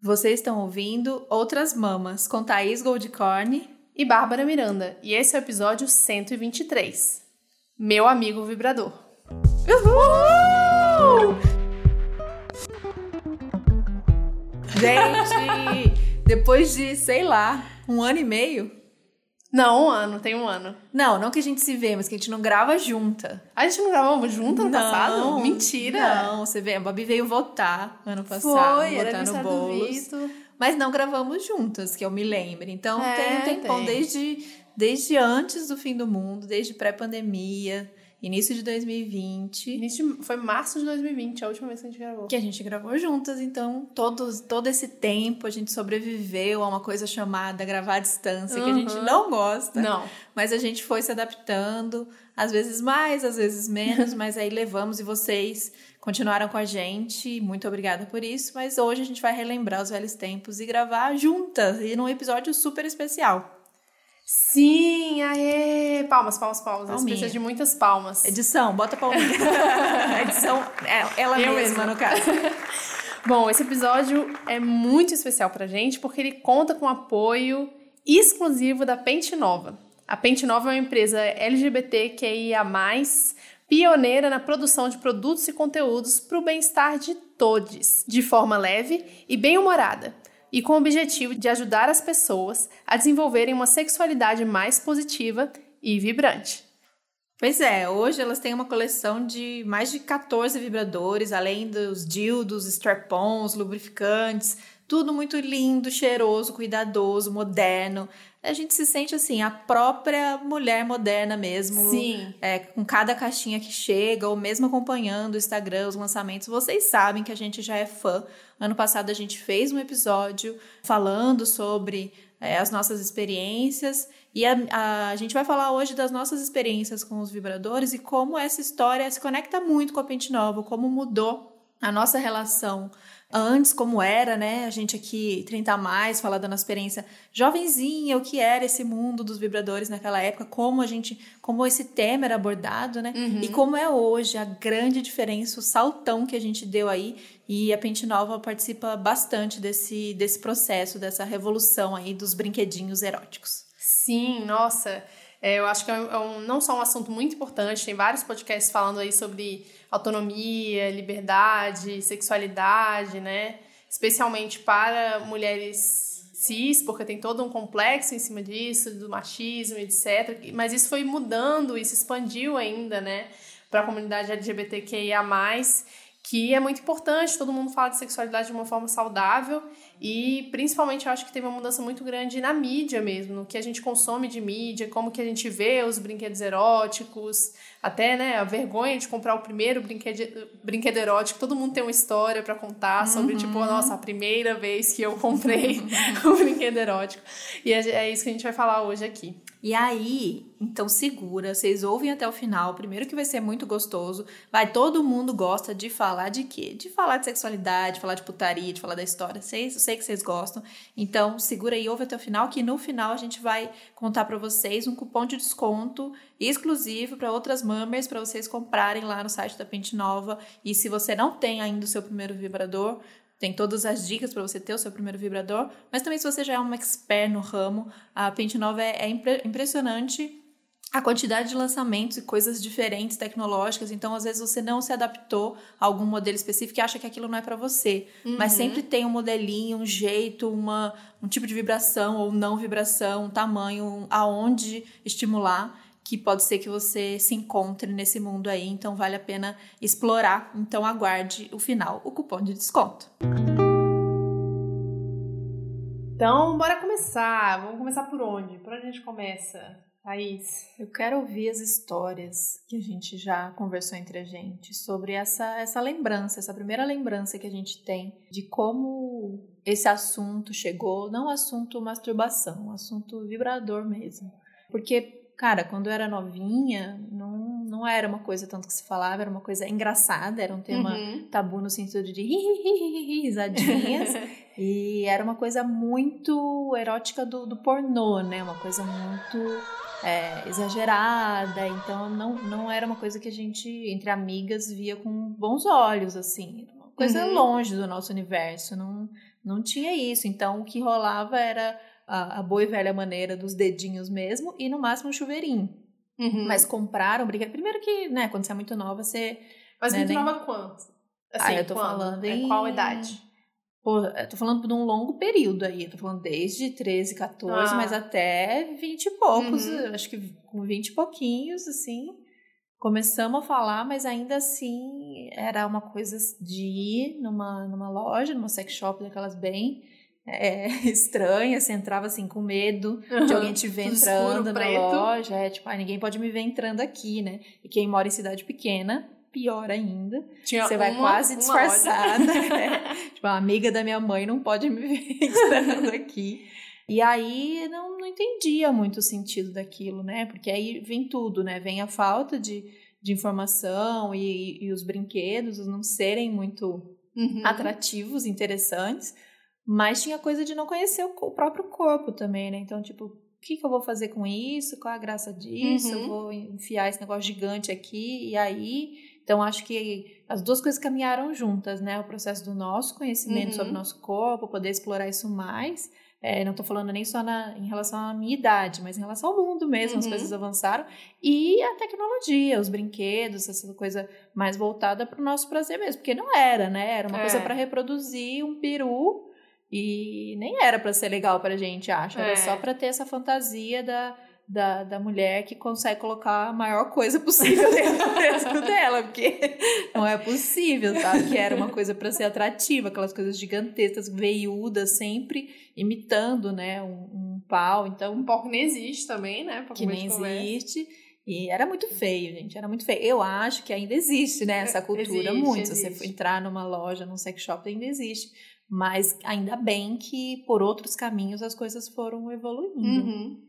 Vocês estão ouvindo Outras Mamas com Thaís Goldcorn e Bárbara Miranda, e esse é o episódio 123. Meu amigo vibrador. Uhul! Gente, depois de, sei lá, um ano e meio, não, um ano, tem um ano. Não, não que a gente se vê, mas que a gente não grava junta. A gente não gravamos junto ano não, passado? Mentira! Não, você vê, a Babi veio votar ano passado. Foi, votar no Boulos. Mas não gravamos juntas, que eu me lembre. Então é, tem um tempão tem. desde, desde antes do fim do mundo, desde pré-pandemia. Início de 2020. Início, foi março de 2020, a última vez que a gente gravou. Que a gente gravou juntas, então todos, todo esse tempo a gente sobreviveu a uma coisa chamada gravar à distância, uhum. que a gente não gosta. Não. Mas a gente foi se adaptando, às vezes mais, às vezes menos, mas aí levamos e vocês continuaram com a gente. Muito obrigada por isso. Mas hoje a gente vai relembrar os velhos tempos e gravar juntas, e num episódio super especial. Sim, aê! Palmas, palmas, palmas. Palminha. precisa de muitas palmas. Edição, bota palminha. Edição, é, ela Eu mesma, mesma, no caso. Bom, esse episódio é muito especial pra gente porque ele conta com apoio exclusivo da Pente Nova. A Pente Nova é uma empresa LGBTQIA+, pioneira na produção de produtos e conteúdos para o bem-estar de todos, de forma leve e bem-humorada e com o objetivo de ajudar as pessoas a desenvolverem uma sexualidade mais positiva e vibrante. Pois é, hoje elas têm uma coleção de mais de 14 vibradores, além dos dildos, strap-ons, lubrificantes, tudo muito lindo, cheiroso, cuidadoso, moderno. A gente se sente assim, a própria mulher moderna mesmo. Sim. É, com cada caixinha que chega, ou mesmo acompanhando o Instagram, os lançamentos. Vocês sabem que a gente já é fã. Ano passado a gente fez um episódio falando sobre é, as nossas experiências. E a, a, a, gente vai falar hoje das nossas experiências com os vibradores e como essa história se conecta muito com a Pente Nova, como mudou a nossa relação antes, como era, né? A gente aqui, 30 a mais, falando da nossa experiência jovenzinha, o que era esse mundo dos vibradores naquela época, como a gente, como esse tema era abordado, né? Uhum. E como é hoje, a grande diferença, o saltão que a gente deu aí. E a Pente Nova participa bastante desse, desse processo, dessa revolução aí dos brinquedinhos eróticos. Sim, nossa. É, eu acho que é, um, é um, não só um assunto muito importante, tem vários podcasts falando aí sobre autonomia, liberdade, sexualidade, né? Especialmente para mulheres cis, porque tem todo um complexo em cima disso, do machismo, etc. Mas isso foi mudando e se expandiu ainda, né? Para a comunidade LGBTQIA+, que é muito importante, todo mundo fala de sexualidade de uma forma saudável e principalmente eu acho que teve uma mudança muito grande na mídia mesmo, no que a gente consome de mídia, como que a gente vê os brinquedos eróticos, até né, a vergonha de comprar o primeiro brinquedo, brinquedo erótico, todo mundo tem uma história para contar sobre, uhum. tipo, nossa, a primeira vez que eu comprei um brinquedo erótico. E é, é isso que a gente vai falar hoje aqui. E aí, então segura, vocês ouvem até o final. Primeiro que vai ser muito gostoso. Vai, todo mundo gosta de falar de quê? De falar de sexualidade, de falar de putaria, de falar da história. Vocês, eu sei que vocês gostam. Então, segura e ouve até o final, que no final a gente vai contar para vocês um cupom de desconto exclusivo para outras mammers para vocês comprarem lá no site da Pente Nova. E se você não tem ainda o seu primeiro vibrador, tem todas as dicas para você ter o seu primeiro vibrador, mas também se você já é um expert no ramo, a Pente Nova é, é impre impressionante a quantidade de lançamentos e coisas diferentes tecnológicas, então às vezes você não se adaptou a algum modelo específico e acha que aquilo não é para você, uhum. mas sempre tem um modelinho, um jeito, uma, um tipo de vibração ou não vibração, um tamanho, um, aonde estimular que pode ser que você se encontre nesse mundo aí, então vale a pena explorar. Então aguarde o final, o cupom de desconto. Então, bora começar. Vamos começar por onde? Por onde a gente começa? Thaís? Eu quero ouvir as histórias que a gente já conversou entre a gente sobre essa, essa lembrança, essa primeira lembrança que a gente tem de como esse assunto chegou, não o assunto masturbação, o assunto vibrador mesmo. Porque cara, quando eu era novinha, não, não era uma coisa tanto que se falava, era uma coisa engraçada, era um tema uhum. tabu no sentido de risadinhas. e era uma coisa muito erótica do, do pornô, né? Uma coisa muito é, exagerada. Então não, não era uma coisa que a gente, entre amigas, via com bons olhos, assim. Uma coisa uhum. longe do nosso universo. Não, Não tinha isso. Então, o que rolava era a, a boa e velha maneira dos dedinhos mesmo e no máximo um chuveirinho. Uhum. Mas compraram brinquedo. Primeiro que, né, quando você é muito nova, você. Mas né, muito nem- nova quanto? Assim, Ah, eu tô quando? falando É, em- Qual idade? Pô, eu tô falando de um longo período aí. Eu tô falando desde 13, 14, Ah. mas até 20 e poucos. Uhum. Acho que com 20 e pouquinhos, assim. Começamos a falar, mas ainda assim era uma coisa de ir numa, numa loja, numa sex shop daquelas bem é, estranhas. Você entrava assim com medo de alguém te ver Tudo entrando na preto. loja. É tipo, ah, ninguém pode me ver entrando aqui, né? E quem mora em cidade pequena, pior ainda. Tinha Você vai uma- quase uma disfarçada. né? tipo, a amiga da minha mãe não pode me ver entrando aqui. E aí não, não entendia muito o sentido daquilo, né? Porque aí vem tudo, né? Vem a falta de, de informação e, e os brinquedos não serem muito Uhum. atrativos, interessantes, mas tinha coisa de não conhecer o, próprio corpo também, né? Então, tipo, o que, que eu vou fazer com isso? Qual a graça disso? Uhum. Eu vou enfiar esse negócio gigante aqui e aí. Então, acho que as duas coisas caminharam juntas, né? O processo do nosso conhecimento Uhum. sobre o nosso corpo, poder explorar isso mais. É, não tô falando nem só na, em relação à minha idade, mas em relação ao mundo mesmo, as Uhum. coisas avançaram. E a tecnologia, os brinquedos, essa coisa mais voltada para o nosso prazer mesmo, porque não era, né? Era uma É. coisa para reproduzir um peru e nem era para ser legal pra gente, acho. Era É. só para ter essa fantasia da, da, da mulher que consegue colocar a maior coisa possível dentro dela, porque não é possível, sabe? Que era uma coisa para ser atrativa, aquelas coisas gigantescas, veiudas, sempre imitando, né, um, um pau. Então, Um pouco nem existe também, né? pra que nem conversa. existe. E era muito feio, gente. Era muito feio. Eu acho que ainda existe, né? Essa cultura Existe, muito. Se existe. você for entrar numa loja, num sex shop, ainda existe. Mas ainda bem que por outros caminhos as coisas foram evoluindo. Uhum.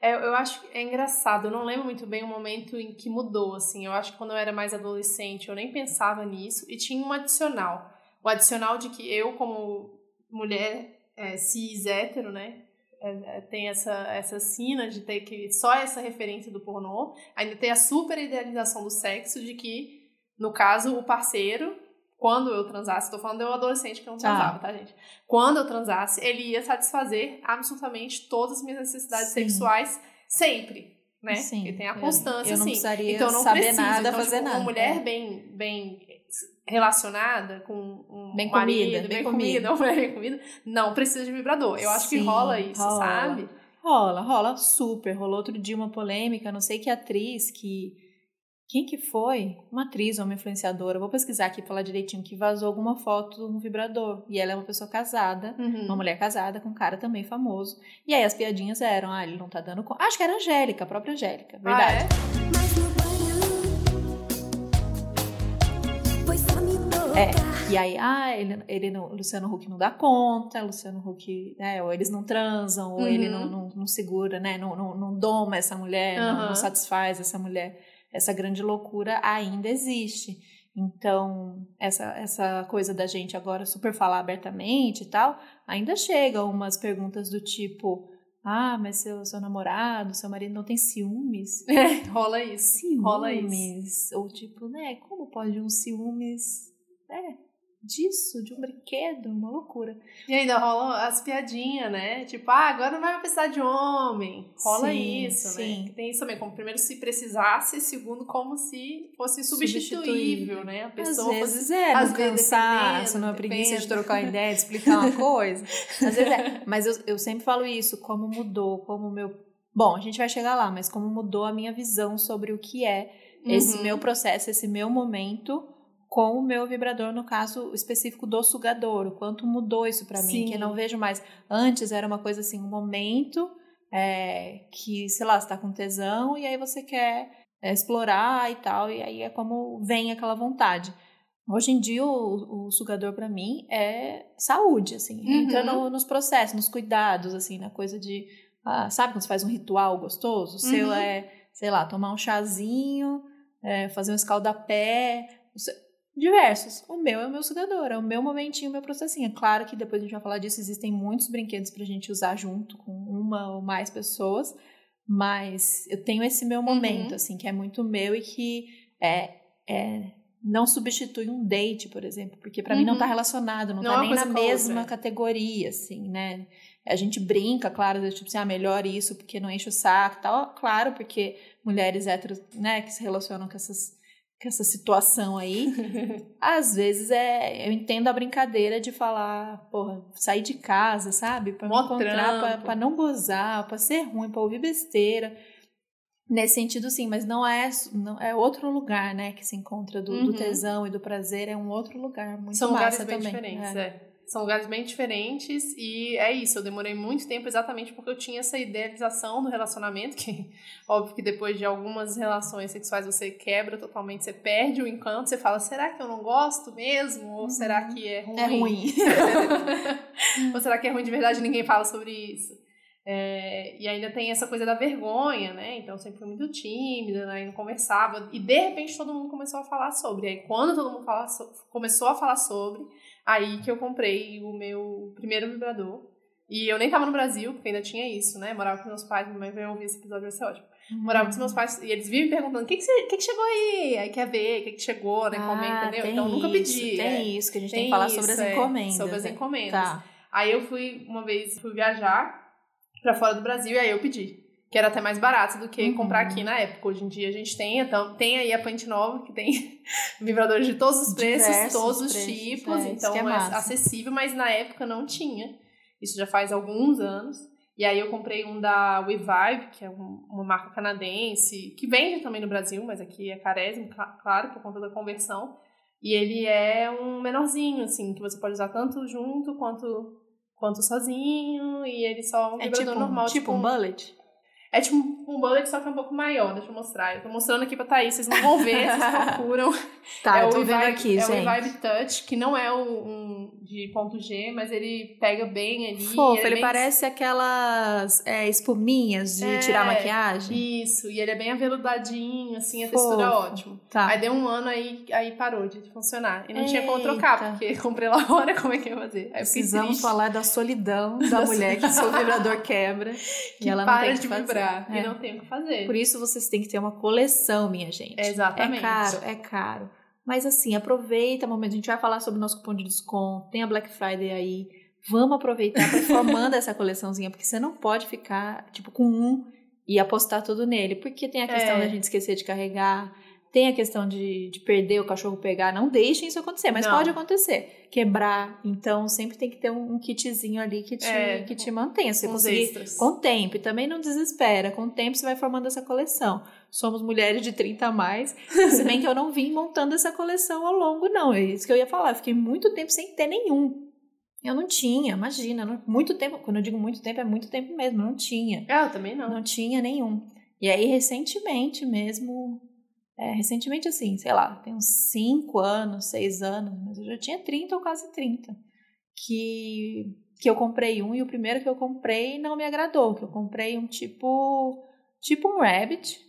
É, eu acho que é engraçado, eu não lembro muito bem o momento em que mudou, assim. Eu acho que quando eu era mais adolescente eu nem pensava nisso. E tinha um adicional. O adicional de que eu, como mulher é, cis hétero, né? é, é, tem essa, essa sina de ter que só essa referência do pornô. Ainda tem a super idealização do sexo de que, no caso, o parceiro, quando eu transasse, tô falando de eu adolescente que não Tá. transava, tá, gente? Quando eu transasse, ele ia satisfazer absolutamente todas as minhas necessidades Sim. sexuais sempre, né? Sim. Porque tem a Eu- constância, eu não assim. então não saber precisa. nada, então, fazer tipo, nada. Uma mulher É. bem, bem relacionada com um Bem marido, comida, bem, bem comida, comida. mulher bem comida, não precisa de vibrador. Eu acho que Sim, rola isso, rola. sabe? Rola, rola super. Rolou outro dia uma polêmica, não sei que atriz que. Quem que foi? Uma atriz ou uma influenciadora, vou pesquisar aqui falar direitinho, que vazou alguma foto de um vibrador. E ela é uma pessoa casada, Uhum. uma mulher casada com um cara também famoso. E aí as piadinhas eram, ah, ele não tá dando conta. Acho que era a Angélica, a própria Angélica, verdade. Ah, é? É, e aí, ah, ele, ele não, Luciano Huck não dá conta, Luciano Huck, né, ou eles não transam, ou Uhum. ele não, não, não segura, né, não, não, não doma essa mulher, não, Aham. não satisfaz essa mulher. Essa grande loucura ainda existe. Então, essa, essa coisa da gente agora super falar abertamente e tal, ainda chega umas perguntas do tipo, ah, mas seu, seu namorado, seu marido não tem ciúmes? É, rola isso. ciúmes. Rola isso. Ou tipo, né, como pode um ciúmes, né, disso, de um brinquedo, uma loucura. E ainda rola as piadinhas, né? Tipo, ah, agora não vai precisar de homem. Rola Sim, isso, sim. né? Tem isso também, como primeiro se precisasse, segundo como se fosse substituível, Substituível. né? A Às pessoa vezes fosse... é, às no vezes cansaço, dependendo, numa preguiça de trocar uma ideia, de explicar uma coisa. Às vezes é. Mas eu, eu sempre falo isso, como mudou, como o meu... Bom, a gente vai chegar lá, mas como mudou a minha visão sobre o que é esse Uhum. meu processo, esse meu momento com o meu vibrador, no caso específico do sugador, o quanto mudou isso pra mim, que eu não vejo mais. Antes era uma coisa assim, um momento é, que, sei lá, você tá com tesão e aí você quer é, explorar e tal, e aí é como vem aquela vontade. Hoje em dia, o, o sugador pra mim é saúde, assim, Uhum. entra no- nos processos, nos cuidados, assim, na coisa de, ah, sabe quando você faz um ritual gostoso? O seu Uhum. é, sei lá, tomar um chazinho, é, fazer um escaldapé, diversos. O meu é o meu sugador, é o meu momentinho, o meu processinho. É claro que depois a gente vai falar disso, existem muitos brinquedos pra gente usar junto com uma ou mais pessoas, mas eu tenho esse meu momento, Uhum. assim, que é muito meu e que é, é não substitui um date, por exemplo, porque para mim não tá Uhum. relacionado, não, Não tá é nem na mesma outra. categoria, assim, né? A gente brinca, claro, tipo assim, ah, melhor isso porque não enche o saco tal. Claro, porque mulheres héteros, né, que se relacionam com essas com essa situação aí, às vezes é, eu entendo a brincadeira de falar, porra, sair de casa, sabe? Pra me Mó encontrar, pra, pra não gozar, pra ser ruim, pra ouvir besteira. Nesse sentido, sim, mas não é, não, é outro lugar, né, que se encontra do, do Uhum. tesão e do prazer, é um outro lugar, muito São lugares massa bem também. diferentes, é. é. São lugares bem diferentes e é isso. Eu demorei muito tempo exatamente porque eu tinha essa idealização do relacionamento, que óbvio que depois de algumas relações sexuais você quebra totalmente, você perde o encanto, você fala, será que eu não gosto mesmo? Ou será que é ruim? É ruim. Ou será que é ruim de verdade ninguém fala sobre isso? É, e ainda tem essa coisa da vergonha, né? Então eu sempre fui muito tímida, né? E não conversava. E de repente todo mundo começou a falar sobre. Aí quando todo mundo fala so- começou a falar sobre, aí que eu comprei o meu primeiro vibrador. E eu nem tava no Brasil, porque ainda tinha isso, né? Morava com meus pais, minha mãe vai ouvir esse episódio, vai ser ótimo. Morava com os meus pais e eles vivem me perguntando: o que, que, você- que, que chegou aí? Aí quer ver, o que, que chegou, né? Comenta, Ah, entendeu? tem Então eu nunca isso, pedi. Tem é. isso, que a gente tem, Tem que falar sobre as isso, é, encomendas. sobre as é. encomendas. Tá. Aí eu fui, uma vez, fui viajar pra fora do Brasil e aí eu pedi. Que era até mais barato do que Uhum. comprar aqui na época. Hoje em dia a gente tem, então, tem aí a Pente Nova, que tem vibradores de todos os preços, Diversos todos os preços, tipos. é, então é é, acessível, mas na época não tinha. Isso já faz alguns anos. E aí eu comprei um da WeVibe, que é um- uma marca canadense, que vende também no Brasil, mas aqui é carésimo, cla- claro, por conta da conversão. E ele é um menorzinho, assim, que você pode usar tanto junto quanto, quanto sozinho. E ele só é um É vibrador tipo, normal. tipo um bullet? É tipo um bullet, só que é um pouco maior. Deixa eu mostrar. Eu tô mostrando aqui pra Thaís, vocês não vão ver, vocês procuram. Tá, é eu tô o vendo aqui, é gente. o Revive Touch, que não é o um de ponto G, mas ele pega bem ali. Fofo, é ele bem- parece aquelas é, espuminhas de É, tirar maquiagem. Isso, e ele é bem aveludadinho, assim, a Fofo. textura é ótima. Tá. Aí deu um ano aí, aí parou de funcionar. E não tinha como Eita. trocar, porque comprei lá fora, como é que eu ia fazer? Aí eu fiquei Precisamos falar da solidão da Da mulher que seu vibrador quebra que e ela não para tem de que fazer. Vibrar É. e não tem o que fazer. Por isso vocês têm que ter uma coleção, minha gente. Exatamente. É caro, é caro. Mas assim, aproveita o momento. A gente vai falar sobre o nosso cupom de desconto. Tem a Black Friday aí. Vamos aproveitar para formando essa coleçãozinha, porque você não pode ficar, tipo, com um e apostar tudo nele. Porque tem a questão É. da gente esquecer de carregar, tem a questão de, de perder o cachorro pegar. Não deixem isso acontecer, mas Não. pode acontecer. Quebrar. Então, sempre tem que ter um, um kitzinho ali que te, É, que te mantenha. Você conseguir extras. com o tempo, e também não desespera. Com o tempo você vai formando essa coleção. Somos mulheres de 30 a mais, se bem que eu não vim montando essa coleção ao longo, não. É isso que eu ia falar. Eu fiquei muito tempo sem ter nenhum. Eu não tinha, imagina. não- muito tempo, quando eu digo muito tempo, é muito tempo mesmo. Não tinha. Ah, eu também não. Não tinha nenhum. E aí, recentemente mesmo, é, recentemente assim, sei lá, tem uns 5 anos, 6 anos, mas eu já tinha 30 ou quase 30, que, que eu comprei um e o primeiro que eu comprei não me agradou, que eu comprei um tipo, tipo um Rabbit,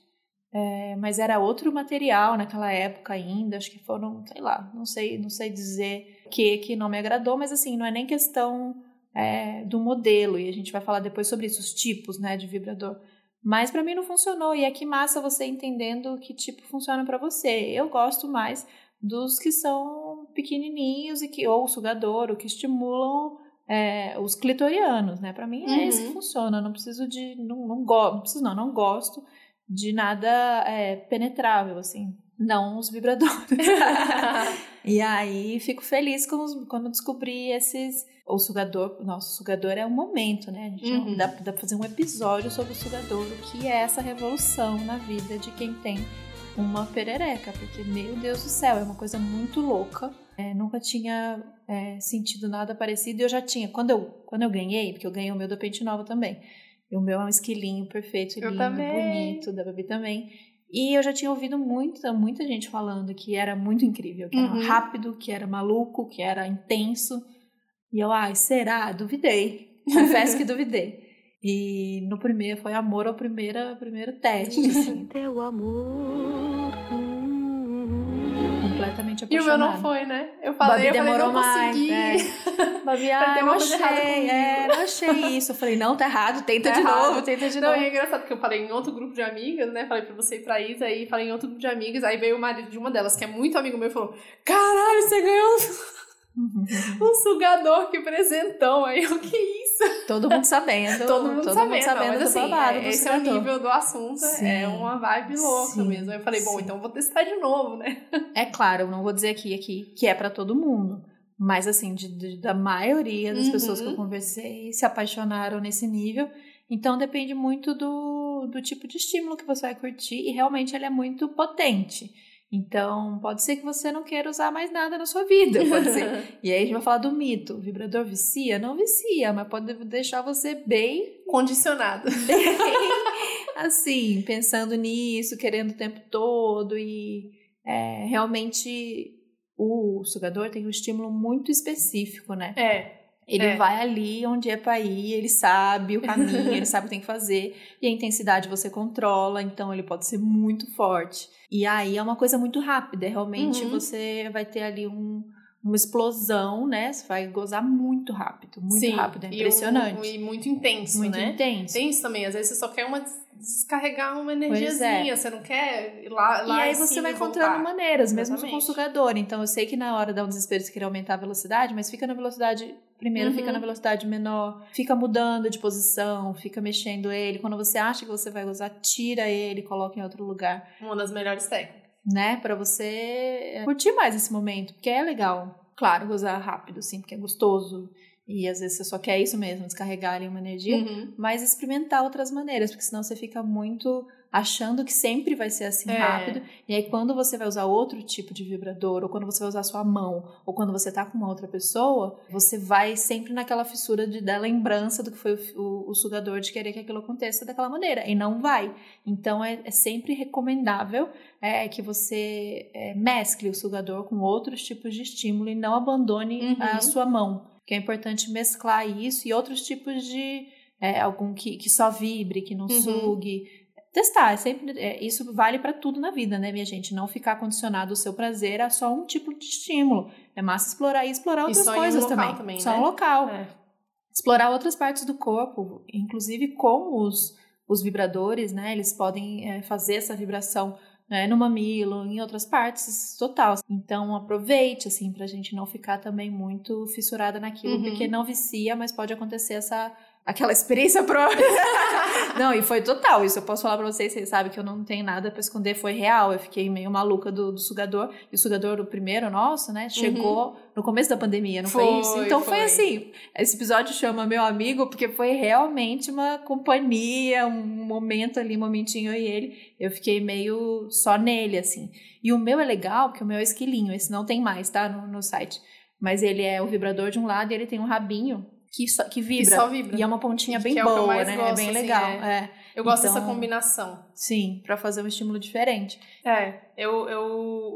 é, mas era outro material naquela época ainda, acho que foram, sei lá, não sei, não sei dizer o que que não me agradou, mas assim, não é nem questão é, do modelo, e a gente vai falar depois sobre isso, os tipos, né, de vibrador. Mas pra mim não funcionou, e é que massa você entendendo que tipo funciona pra você. Eu gosto mais dos que são pequenininhos e que ou sugador, ou que estimulam é, os clitorianos, né? Pra mim é esse que Uhum. funciona. Eu não preciso de, não, não gosto, não preciso não, não gosto de nada é, penetrável assim. Não os vibradores. E aí fico feliz com quando descobri esses. O sugador. Nossa, o sugador é um momento, né? A gente Uhum. dá, dá pra fazer um episódio sobre o sugador, o que é essa revolução na vida de quem tem uma perereca. Porque, meu Deus do céu, é uma coisa muito louca. É, nunca tinha é, sentido nada parecido. E eu já tinha. Quando eu, quando eu ganhei, porque eu ganhei o meu da Pente Nova também. E o meu é um esquilinho perfeito, Eu lindo, também. bonito, da Babi também. E eu já tinha ouvido muita, muita gente falando que era muito incrível, que era Uhum. rápido, que era maluco, que era intenso. E eu, ai, será? Duvidei. Confesso que duvidei. E no primeiro, foi amor ao primeiro, primeiro teste, assim. Teu amor. Completamente E o meu não foi, né? Eu falei, Babi eu falei, demorou não mais. consegui. É. Babi, ah, não achei, é, não achei isso. Eu falei, não, tá errado, tenta Tá de errado. novo, tenta de Não, novo. e é engraçado porque eu falei em outro grupo de amigas, né? Falei pra você e pra Isa, aí falei em outro grupo de amigas, aí veio o marido de uma delas, que é muito amigo meu, e falou: Caralho, você ganhou um, um sugador, que presentão. Aí eu, que isso? Todo mundo sabendo. Todo mundo sabendo, não, mas do assim, babado é, esse é o nível do assunto, Sim. é uma vibe louca Sim, mesmo. Eu falei, bom, sim. então vou testar de novo, né? É claro, eu não vou dizer aqui, aqui que é pra todo mundo. Mas, assim, de, de- da maioria das Uhum. pessoas que eu conversei se apaixonaram nesse nível. Então, depende muito do, do tipo de estímulo que você vai curtir. E, realmente, ele é muito potente. Então, pode ser que você não queira usar mais nada na sua vida. Pode ser. E aí, a gente vai falar do mito. O vibrador vicia? Não vicia, mas pode deixar você bem Condicionado. assim, pensando nisso, querendo o tempo todo e é, realmente o sugador tem um estímulo muito específico, né? É. Ele É. vai ali onde é pra ir, ele sabe o caminho, ele sabe o que tem que fazer e a intensidade você controla, então ele pode ser muito forte. E aí é uma coisa muito rápida, realmente Uhum. você vai ter ali um- uma explosão, né? Você vai gozar muito rápido, muito Sim, rápido, é e um- impressionante. E, muito intenso, muito né? intenso. Tem isso também, às vezes você só quer uma des- descarregar uma é. energiazinha, você não quer ir lá, E lá aí em você vai e encontrando maneiras, mesmo com o sugador. Então eu sei que na hora dá um desespero você querer aumentar a velocidade, mas fica na velocidade. Primeiro Uhum. fica na velocidade menor, fica mudando de posição, fica mexendo ele. Quando você acha que você vai usar, tira ele, coloca em outro lugar, Uma das melhores técnicas. né? Pra você é, curtir mais esse momento, porque é legal. Claro, gozar rápido, sim, porque é gostoso. E às vezes você só quer isso mesmo, descarregar ali uma energia Uhum. mas experimentar outras maneiras, porque senão você fica muito achando que sempre vai ser assim É. rápido. E aí quando você vai usar outro tipo de vibrador, ou quando você vai usar sua mão, ou quando você tá com uma outra pessoa, você vai sempre naquela fissura de, da lembrança do que foi o, o- o sugador de querer que aquilo aconteça daquela maneira. E não vai. Então é, é sempre recomendável é, que você é, mescle o sugador com outros tipos de estímulo e não abandone Uhum. a sua mão. Que é importante mesclar isso e outros tipos de é, algum que, que só vibre, que não Uhum. sugue. Testar, é sempre, é, isso vale para tudo na vida, né, minha gente? Não ficar condicionado o seu prazer a só um tipo de estímulo. É massa explorar e explorar E outras um coisas local também. também, Só né? um local. É. Explorar outras partes do corpo, inclusive com os, os vibradores, né? Eles podem é, fazer essa vibração né, no mamilo, em outras partes, total. Então aproveite, assim, pra gente não ficar também muito fissurada naquilo, Uhum. porque não vicia, mas pode acontecer essa aquela experiência própria. não, e foi total. Isso eu posso falar pra vocês, vocês sabem que eu não tenho nada pra esconder, foi real. Eu fiquei meio maluca do, do sugador. E o sugador, o primeiro nosso, né, chegou no começo da pandemia, não foi, Foi, isso? Então foi. foi. assim. Esse episódio chama Meu Amigo, porque foi realmente uma companhia, um momento ali, um momentinho eu e ele. Eu fiquei meio só nele, assim. E o meu é legal, porque o meu é esquilinho. Esse não tem mais, tá? No, no site. Mas ele é o vibrador de um lado e ele tem um rabinho que, só, que vibra. só vibra. E é uma pontinha bem Que é que boa, mais né? gosto, é bem assim, legal. é. Eu gosto Então- dessa combinação. Sim, pra fazer um estímulo diferente. É, eu, eu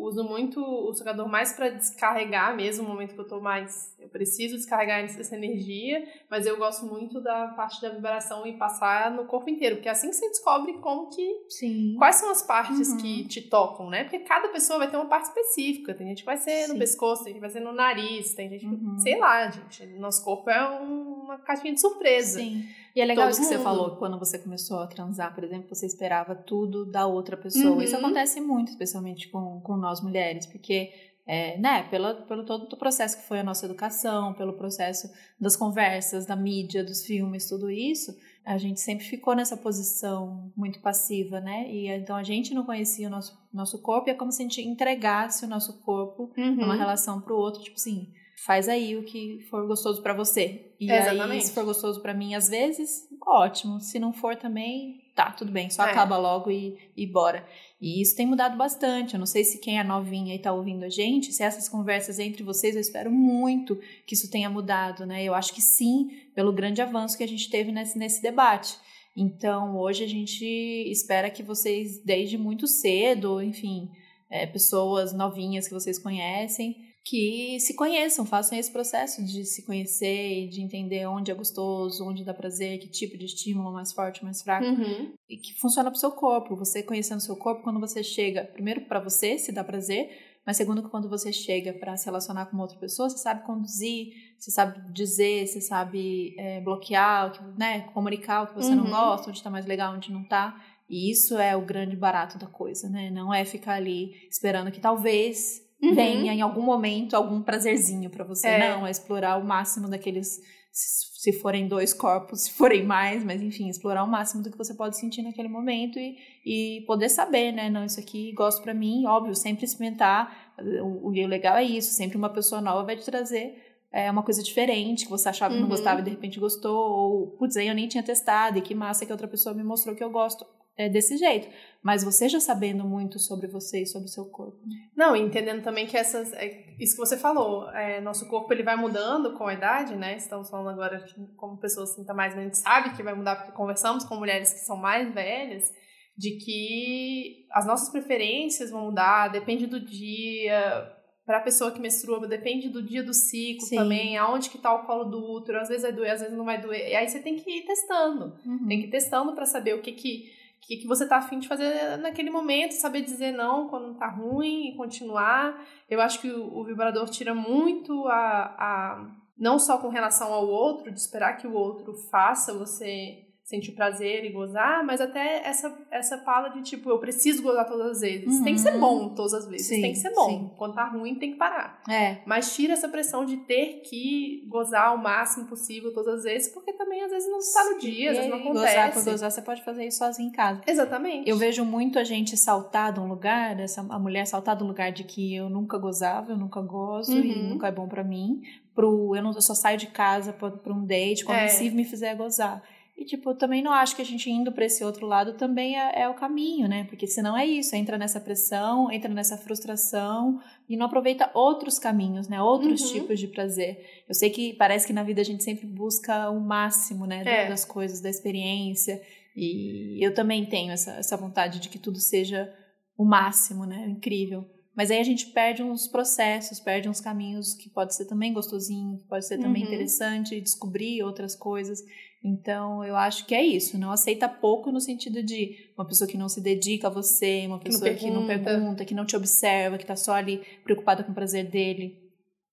uso muito o sugador mais pra descarregar mesmo, no momento que eu tô mais. Eu preciso descarregar essa energia, mas eu gosto muito da parte da vibração e passar no corpo inteiro, porque é assim que você descobre como que. Sim. Quais são as partes Uhum. que te tocam, né? Porque cada pessoa vai ter uma parte específica. Tem gente que vai ser no Sim. pescoço, tem gente que vai ser no nariz, tem gente que. Uhum. Sei lá, gente. Nosso corpo é um- uma caixinha de surpresa. Sim. E é legal Todo isso que você mundo. falou, quando você começou a transar, por exemplo, você esperava tudo da outra pessoa. Uhum. Isso acontece muito, especialmente com, com nós mulheres, porque, é, né, pela, pelo todo o processo que foi a nossa educação, pelo processo das conversas, da mídia, dos filmes, tudo isso, a gente sempre ficou nessa posição muito passiva, né? E então a gente não conhecia o nosso, nosso corpo e é como se a gente entregasse o nosso corpo Uhum. numa relação pro outro, tipo assim, faz aí o que for gostoso pra você. E aí, Exatamente. se for gostoso pra mim, às vezes, ótimo. Se não for também, tá, tudo bem, só É. acaba logo e, e bora. E isso tem mudado bastante. Eu não sei se quem é novinha e tá ouvindo a gente, se essas conversas entre vocês, eu espero muito que isso tenha mudado, né? Eu acho que sim, pelo grande avanço que a gente teve nesse, nesse debate. Então, hoje a gente espera que vocês, desde muito cedo, enfim, é, pessoas novinhas que vocês conhecem, que se conheçam, façam esse processo de se conhecer e de entender onde é gostoso, onde dá prazer, que tipo de estímulo mais forte, mais fraco, Uhum. e que funciona pro seu corpo. Você conhecendo o seu corpo, quando você chega, primeiro para você, se dá prazer, mas segundo que quando você chega para se relacionar com outra pessoa, você sabe conduzir, você sabe dizer, você sabe é, bloquear, né, comunicar o que você Uhum. não gosta, onde tá mais legal, onde não tá. E isso é o grande barato da coisa, né? Não é ficar ali esperando que talvez Uhum. venha em algum momento algum prazerzinho para você. É. Não, é explorar o máximo daqueles. Se forem dois corpos, se forem mais, mas enfim, explorar o máximo do que você pode sentir naquele momento e, e poder saber, né? Não, isso aqui gosto pra mim, óbvio, sempre experimentar. O, o legal é isso, sempre uma pessoa nova vai te trazer é, uma coisa diferente, que você achava que não Uhum. gostava e de repente gostou, ou, putz, aí eu nem tinha testado, e que massa que outra pessoa me mostrou que eu gosto é, desse jeito. Mas você já sabendo muito sobre você e sobre o seu corpo. Não, entendendo também que essas. é, isso que você falou, é, nosso corpo ele vai mudando com a idade, né? Estamos falando agora como pessoas assim, tá mais, a gente sabe que vai mudar porque conversamos com mulheres que são mais velhas, de que as nossas preferências vão mudar, depende do dia. Para a pessoa que menstrua, depende do dia do ciclo Sim. também, aonde que tá o colo do útero, às vezes vai doer, às vezes não vai doer. E aí você tem que ir testando. Tem que ir testando para saber o que que, que que você tá afim de fazer naquele momento, saber dizer não quando tá ruim e continuar. Eu acho que o, o vibrador tira muito a, a. Não só com relação ao outro, de esperar que o outro faça você sentir prazer e gozar, mas até essa, essa fala de tipo, eu preciso gozar todas as vezes. Uhum. Tem que ser bom todas as vezes. Sim, tem que ser bom. sim. Quando tá ruim, tem que parar. É, Mas tira essa pressão de ter que gozar o máximo possível todas as vezes, porque também às vezes não tá no dia, às vezes não E aí, Gozar por acontece. gozar, você pode fazer isso sozinho em casa. Exatamente. Eu vejo muito a gente saltar de um lugar, essa, a mulher saltar um lugar de que eu nunca gozava, eu nunca gozo e Uhum. nunca é bom pra mim, pro eu, não, eu só saio de casa pra um date quando É. o Steve me fizer gozar. E, tipo, também não acho que a gente indo pra esse outro lado também é, é o caminho, né? Porque senão é isso, entra nessa pressão, entra nessa frustração e não aproveita outros caminhos, né? Outros Uhum. tipos de prazer. Eu sei que parece que na vida a gente sempre busca o máximo, né? É. Das coisas, da experiência. E eu também tenho essa, essa vontade de que tudo seja o máximo, né? Incrível. Mas aí a gente perde uns processos, perde uns caminhos que pode ser também gostosinho, que pode ser também Uhum. interessante, descobrir outras coisas. Então, eu acho que é isso. Não aceita pouco no sentido de uma pessoa que não se dedica a você, uma Que não pessoa que não pergunta. pergunta, que não te observa, que tá só ali preocupada com o prazer dele.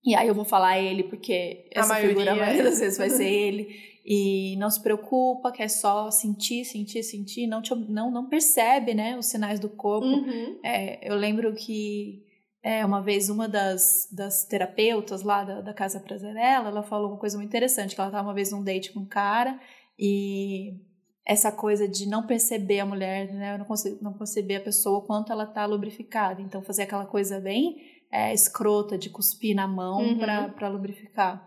E aí eu vou falar ele, porque A essa maioria figura, a maioria das vezes vai ser ele. E não se preocupa, quer só sentir, sentir, sentir. Não, te, não, não percebe, né, os sinais do corpo. Uhum. É, eu lembro que é, uma vez uma das, das terapeutas lá da, da Casa Prazerela, ela falou uma coisa muito interessante, que ela estava uma vez num date com um cara e essa coisa de não perceber a mulher, né, não, não perceber a pessoa quanto ela tá lubrificada. Então fazer aquela coisa bem é, escrota de cuspir na mão Uhum. para lubrificar.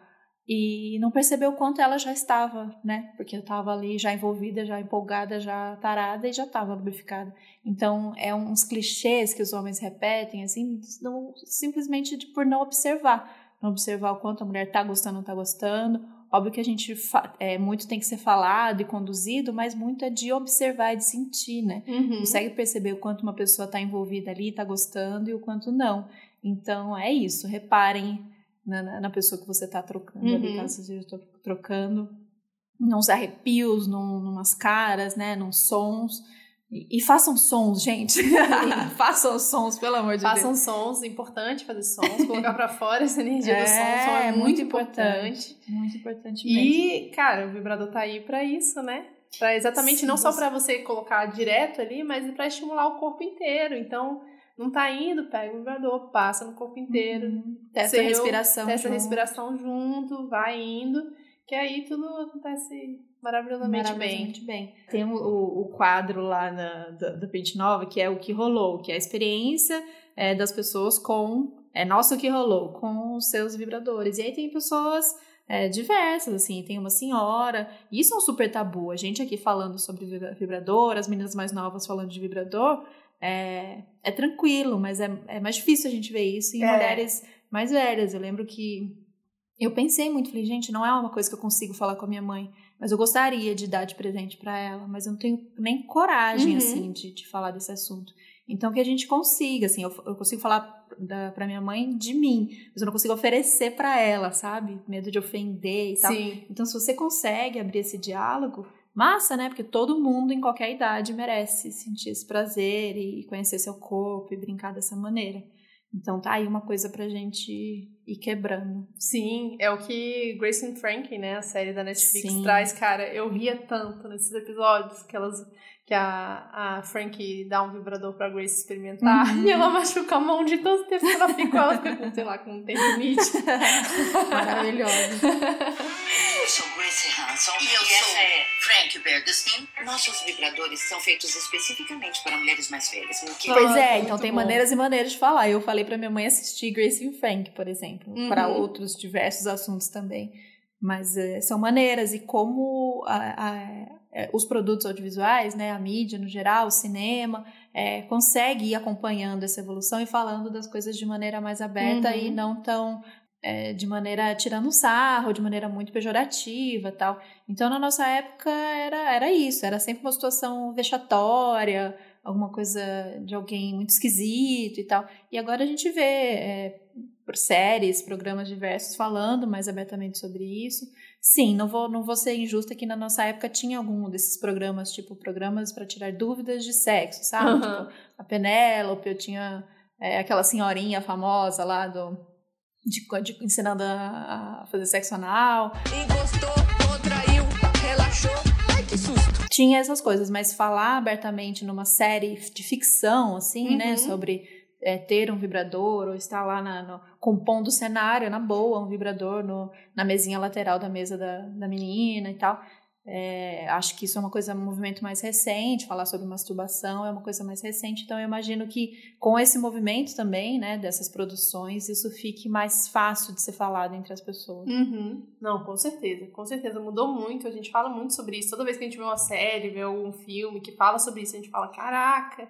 E não percebeu o quanto ela já estava, né? Porque eu estava ali já envolvida, já empolgada, já tarada e já estava lubrificada. Então, é uns clichês que os homens repetem, assim, não- simplesmente de- por não observar. Não observar o quanto a mulher tá gostando ou não tá gostando. Óbvio que a gente, é, muito tem que ser falado e conduzido, mas muito é de observar e de sentir, né? Uhum. Consegue perceber o quanto uma pessoa está envolvida ali, está gostando e o quanto não. Então é isso, reparem na, na- na pessoa que você está trocando ali, Uhum. caso você esteja trocando. Nos arrepios, num, numas caras, né? Nos sons. E, e façam sons, gente. façam sons, pelo amor de Façam Deus. sons, importante fazer sons, colocar pra fora essa energia do som, som é muito importante. Muito importante mesmo. E, cara, o vibrador tá aí pra isso, né? Pra exatamente Sim, não só você- pra você colocar direto ali, mas pra estimular o corpo inteiro. Então, não tá indo, pega o vibrador, passa no corpo inteiro, Uhum. Testa a Seu, respiração. testa a junto. respiração junto, vai indo, que aí tudo acontece maravilhosamente, bem. Maravilhosamente bem. Tem o, o- quadro lá na, da, da Pente Nova, que é o que rolou, que é a experiência é, das pessoas com. É nosso que rolou, com os seus vibradores. E aí tem pessoas é, diversas, assim, tem uma senhora. Isso é um super tabu. A gente aqui falando sobre vibra- vibrador, as meninas mais novas falando de vibrador. É, é tranquilo, mas é, é mais difícil a gente ver isso em É. mulheres mais velhas. Eu lembro que eu pensei muito, falei, gente, não é uma coisa que eu consigo falar com a minha mãe. Mas eu gostaria de dar de presente para ela, mas eu não tenho nem coragem, Uhum. assim, de, de falar desse assunto. Então, que a gente consiga, assim, eu, eu consigo falar da, pra minha mãe de mim, mas eu não consigo oferecer para ela, sabe? Medo de ofender e tal. Sim. Então, se você consegue abrir esse diálogo, massa, né? Porque todo mundo, em qualquer idade, merece sentir esse prazer e conhecer seu corpo e brincar dessa maneira. Então tá aí uma coisa pra gente ir quebrando. Sim, é o que Grace and Frankie, né, a série da Netflix Sim. traz, cara. Eu ria tanto nesses episódios que elas que a, a Frankie dá um vibrador pra Grace experimentar Uhum. e ela machuca a mão de tanto tempo que ela fica, ela fica com, sei lá, com tendinite. Maravilhosa. Eu sou Grace Hanson E eu sou é Frank Bergstein. Nossos vibradores são feitos especificamente para mulheres mais velhas. Que Pois é, muito então tem bom. maneiras e maneiras de falar. Eu falei pra minha mãe assistir Grace and Frank, por exemplo, Uhum. para outros diversos assuntos também. Mas é, são maneiras e como a- a- é, os produtos audiovisuais, né, a mídia no geral, o cinema, é, consegue ir acompanhando essa evolução e falando das coisas de maneira mais aberta Uhum. e não tão é, de maneira tirando sarro, de maneira muito pejorativa tal. Então, na nossa época, era, era isso. Era sempre uma situação vexatória, alguma coisa de alguém muito esquisito e tal. E agora a gente vê é, por séries, programas diversos falando mais abertamente sobre isso. Sim, não vou, não vou ser injusta que na nossa época tinha algum desses programas, tipo programas para tirar dúvidas de sexo, sabe? Aham. Tipo, a Penélope, eu tinha é, aquela senhorinha famosa lá do de, de- ensinando a, fazer sexo anal. Encostou, contraiu, relaxou. Ai, que susto. Tinha essas coisas, mas falar abertamente numa série de ficção, assim, né, Uhum. sobre é, ter um vibrador ou estar lá na, no- compondo o cenário, na boa, um vibrador no, na mesinha lateral da mesa da, da menina e tal. É, acho que isso é uma coisa, um movimento mais recente, falar sobre masturbação é uma coisa mais recente, então eu imagino que com esse movimento também, né, dessas produções, isso fique mais fácil de ser falado entre as pessoas. Uhum. Não, com certeza, com certeza mudou muito. A gente fala muito sobre isso. Toda vez que a gente vê uma série, vê algum filme que fala sobre isso, a gente fala: caraca,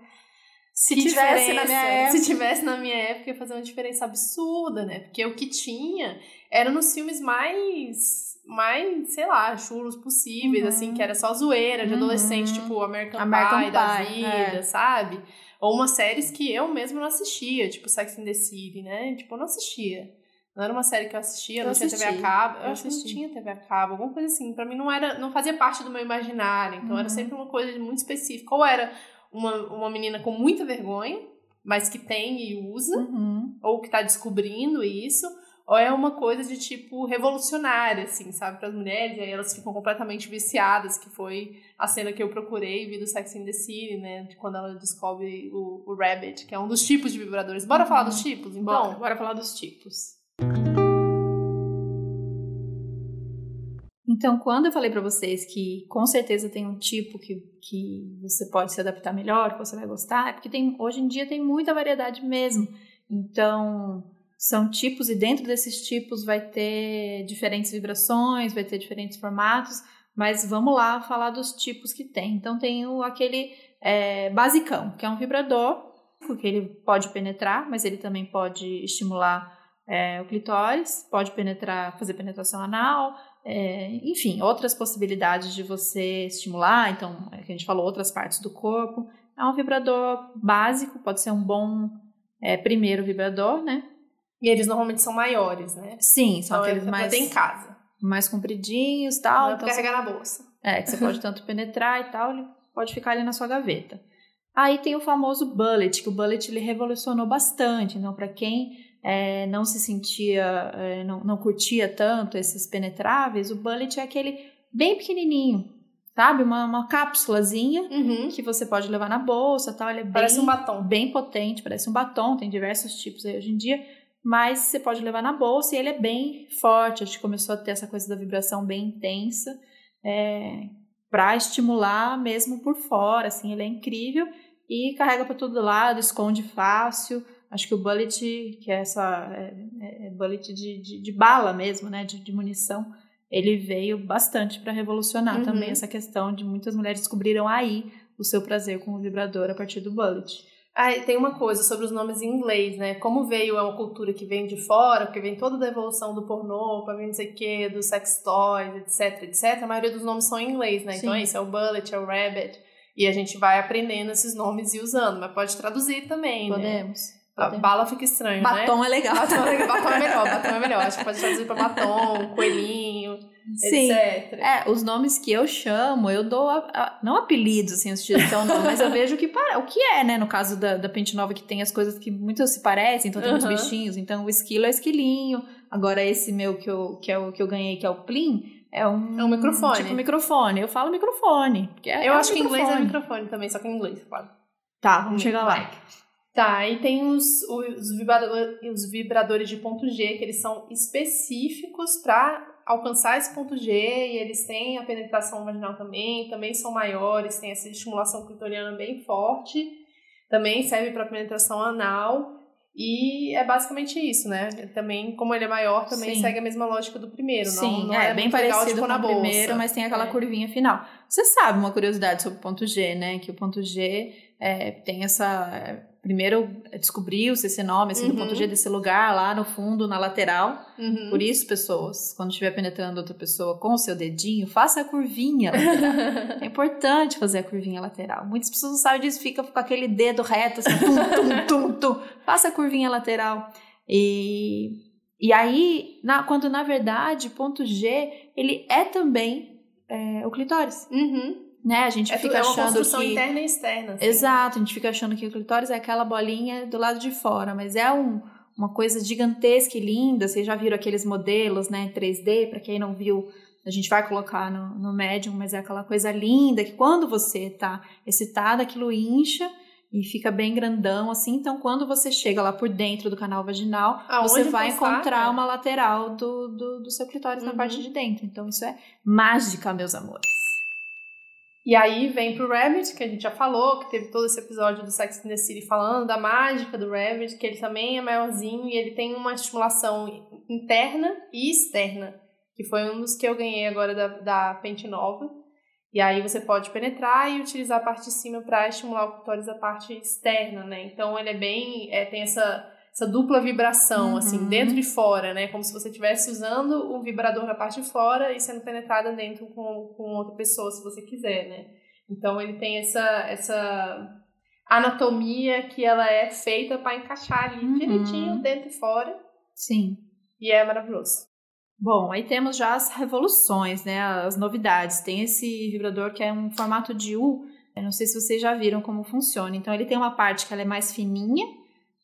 Se tivesse na minha época. Se tivesse na minha época, ia fazer uma diferença absurda, né? Porque o que tinha era nos filmes mais, mais sei lá, chulos possíveis, Uhum. assim, que era só zoeira de Uhum. adolescente, tipo American, American Pie da vida, é. sabe? Ou umas séries que eu mesmo não assistia, tipo Sex and the City, né? Tipo, eu não assistia. Não era uma série que eu assistia, Eu não tinha TV a assisti, cabo. Eu, eu acho que não assisti. tinha TV a cabo, alguma coisa assim. Pra mim não era, não fazia parte do meu imaginário. Então era Uhum. sempre uma coisa muito específica. Ou era uma, uma menina com muita vergonha, mas que tem e usa, Uhum. ou que tá descobrindo isso, ou é uma coisa de tipo revolucionária, assim, sabe, para as mulheres, e aí elas ficam completamente viciadas, que foi a cena que eu procurei vi do Sex and the City, né, de quando ela descobre o, o Rabbit, que é um dos tipos de vibradores. Bora falar dos tipos, então? Bora, bora falar dos tipos. Então, quando eu falei pra vocês que com certeza tem um tipo que, que você pode se adaptar melhor, que você vai gostar, é porque tem, hoje em dia tem muita variedade mesmo. Então, são tipos e dentro desses tipos vai ter diferentes vibrações, vai ter diferentes formatos, mas vamos lá falar dos tipos que tem. Então, tem o, aquele é, basicão, que é um vibrador, porque ele pode penetrar, mas ele também pode estimular é, o clitóris, pode penetrar, fazer penetração anal, é, enfim, outras possibilidades de você estimular, então, é que a gente falou, outras partes do corpo. É um vibrador básico, pode ser um bom é, primeiro vibrador, né? E eles normalmente são maiores, né? Sim, são Então é aqueles mais, em casa. mais compridinhos e Não tal. é então carregar na bolsa. é, que você pode tanto penetrar e tal, ele pode ficar ali na sua gaveta. Aí tem o famoso bullet, que o bullet ele revolucionou bastante. Então, para quem é, não se sentia, é, não, não curtia tanto esses penetráveis, o bullet é aquele bem pequenininho, sabe? Uma, uma cápsulazinha Uhum. que você pode levar na bolsa tal. Ele é bem, Parece um batom. bem potente, parece um batom, tem diversos tipos aí hoje em dia, mas você pode levar na bolsa e ele é bem forte. A gente começou a ter essa coisa da vibração bem intensa, é, para estimular mesmo por fora, assim, ele é incrível e carrega para todo lado, esconde fácil. Acho que o bullet, que é essa é, é- é bullet de, de, de bala mesmo, né, de, de munição, ele veio bastante para revolucionar Uhum. também essa questão de muitas mulheres descobriram aí o seu prazer com o vibrador a partir do bullet. Ah, tem uma coisa sobre os nomes em inglês, né? Como veio, é uma cultura que vem de fora, porque vem toda a evolução do pornô, pra vir não sei o quê, dos sex toys, etc, etc. A maioria dos nomes são em inglês, né? Então Sim. é isso, é o bullet, é o rabbit. E a gente vai aprendendo esses nomes e usando, mas pode traduzir também, né? Podemos. A podemos. bala fica estranho, né? Batom é legal. Batom, é- batom é melhor, batom é melhor. Acho que pode traduzir pra batom, coelhinho. Sim. etc. É, os nomes que eu chamo, eu dou, a- a- não apelidos, assim, os títulos são não, mas eu vejo o que, para, o que é, né? No caso da, da Pente Nova, que tem as coisas que muitas se parecem, então tem muitos Aham. bichinhos. Então o esquilo é esquilinho. Agora esse meu que eu, que é o que eu ganhei, que é o Plim, é um... É um microfone. Tipo microfone. Eu falo microfone. porque é- Eu é um acho que em inglês é microfone. também, só que em inglês, claro. Tá, vamos chegar lá. Tá, e tem os, os, vibrador- os vibradores de ponto G, que eles são específicos para alcançar esse ponto G, e eles têm a penetração vaginal também, também são maiores, tem essa estimulação clitoriana bem forte, também serve para penetração anal, e é basicamente isso, né? Também, como ele é maior, também Sim. segue a mesma lógica do primeiro, não, Sim, não é, é, bem legal parecido de pôr com o bolsa. primeiro, mas tem aquela É. curvinha final. Você sabe uma curiosidade sobre o ponto G, né? Que o ponto G é, tem essa... Primeiro descobriu-se esse nome, assim, do Uhum. ponto G desse lugar lá no fundo, na lateral. Uhum. Por isso, pessoas, quando estiver penetrando outra pessoa com o seu dedinho, faça a curvinha lateral. É importante fazer a curvinha lateral. Muitas pessoas não sabem disso, fica com aquele dedo reto, assim, tum, tum, tum, tum. Faça a curvinha lateral. E, e aí, na- quando na verdade, ponto G, ele é também é, o clitóris. Uhum. Né? A gente É, fica é uma achando construção que... interna e externa. assim. Exato, a gente fica achando que o clitóris é aquela bolinha do lado de fora, mas é um- uma coisa gigantesca e linda. Vocês já viram aqueles modelos, né, 3D? Para quem não viu, a gente vai colocar no, no Medium, mas é aquela coisa linda que quando você tá excitada, aquilo incha e fica bem grandão, assim. Então, quando você chega lá por dentro do canal vaginal, Aonde você vai encostar, encontrar né? uma lateral do, do, do seu clitóris na Uhum. parte de dentro. Então, isso é mágica, meus amores. E aí vem pro Rabbit, que a gente já falou, que teve todo esse episódio do Sex and the City falando da mágica do Rabbit, que ele também é maiorzinho e ele tem uma estimulação interna e externa, que foi um dos que eu ganhei agora da, da Pente Nova. E aí você pode penetrar e utilizar a parte de cima para estimular o clitóris a parte externa, né? Então ele é bem, é, tem essa, essa dupla vibração, Uhum. assim, dentro e fora, né? Como se você estivesse usando um vibrador na parte de fora e sendo penetrada dentro com, com outra pessoa, se você quiser, né? Então ele tem essa, essa anatomia que ela é feita para encaixar ali Uhum. direitinho, dentro e fora, Sim. e é maravilhoso. Bom, aí temos já as revoluções, né? As novidades. Tem esse vibrador que é um formato de U. Eu não sei se vocês já viram como funciona. Então, ele tem uma parte que ela é mais fininha.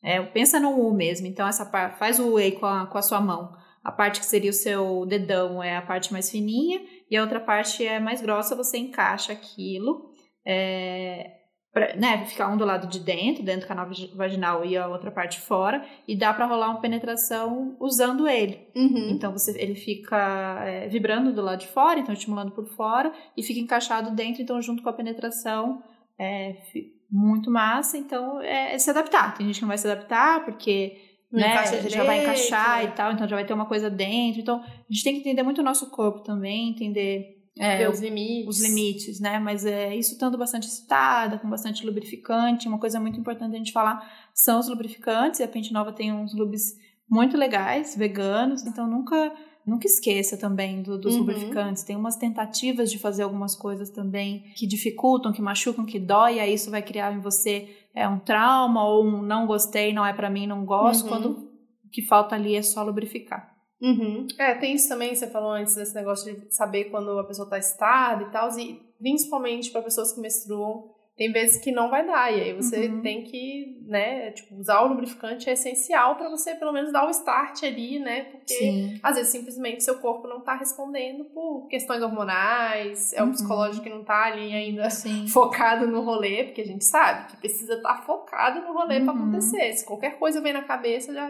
É, pensa no U mesmo. Então, essa parte faz o U aí com a, com a sua mão. A parte que seria o seu dedão é a parte mais fininha. E a outra parte é mais grossa. Você encaixa aquilo. É, pra, né, ficar um do lado de dentro, dentro do canal vagi- vaginal e a outra parte fora. E dá para rolar uma penetração usando ele. Uhum. Então você, ele fica é, vibrando do lado de fora, então estimulando por fora, e fica encaixado dentro, então junto com a penetração é muito massa. Então é, é se adaptar. Tem gente que não vai se adaptar porque Não né, já vai encaixar né? e tal, então já vai ter uma coisa dentro. Então a gente tem que entender muito o nosso corpo também, entender é, os limites. os limites, né? Mas é, isso estando bastante excitada, com bastante lubrificante, uma coisa muito importante a gente falar são os lubrificantes. E a Pente Nova tem uns lubes muito legais, veganos, então nunca nunca esqueça também do- dos Uhum. lubrificantes. Tem umas tentativas de fazer algumas coisas também que dificultam, que machucam, que dói, e aí isso vai criar em você é, um trauma ou um não gostei, não é pra mim, não gosto, Uhum. quando o que falta ali é só lubrificar. Uhum. É, tem isso também, você falou antes desse negócio de saber quando a pessoa tá estada e tal, e principalmente para pessoas que menstruam, tem vezes que não vai dar, e aí você Uhum. tem que, né, tipo, usar o lubrificante é essencial para você pelo menos dar o start ali, né, porque Sim. às vezes simplesmente seu corpo não tá respondendo por questões hormonais, é o Uhum. psicológico que não tá ali ainda Sim. focado no rolê, porque a gente sabe que precisa estar focado no rolê Uhum. acontecer. Se qualquer coisa vem na cabeça, já,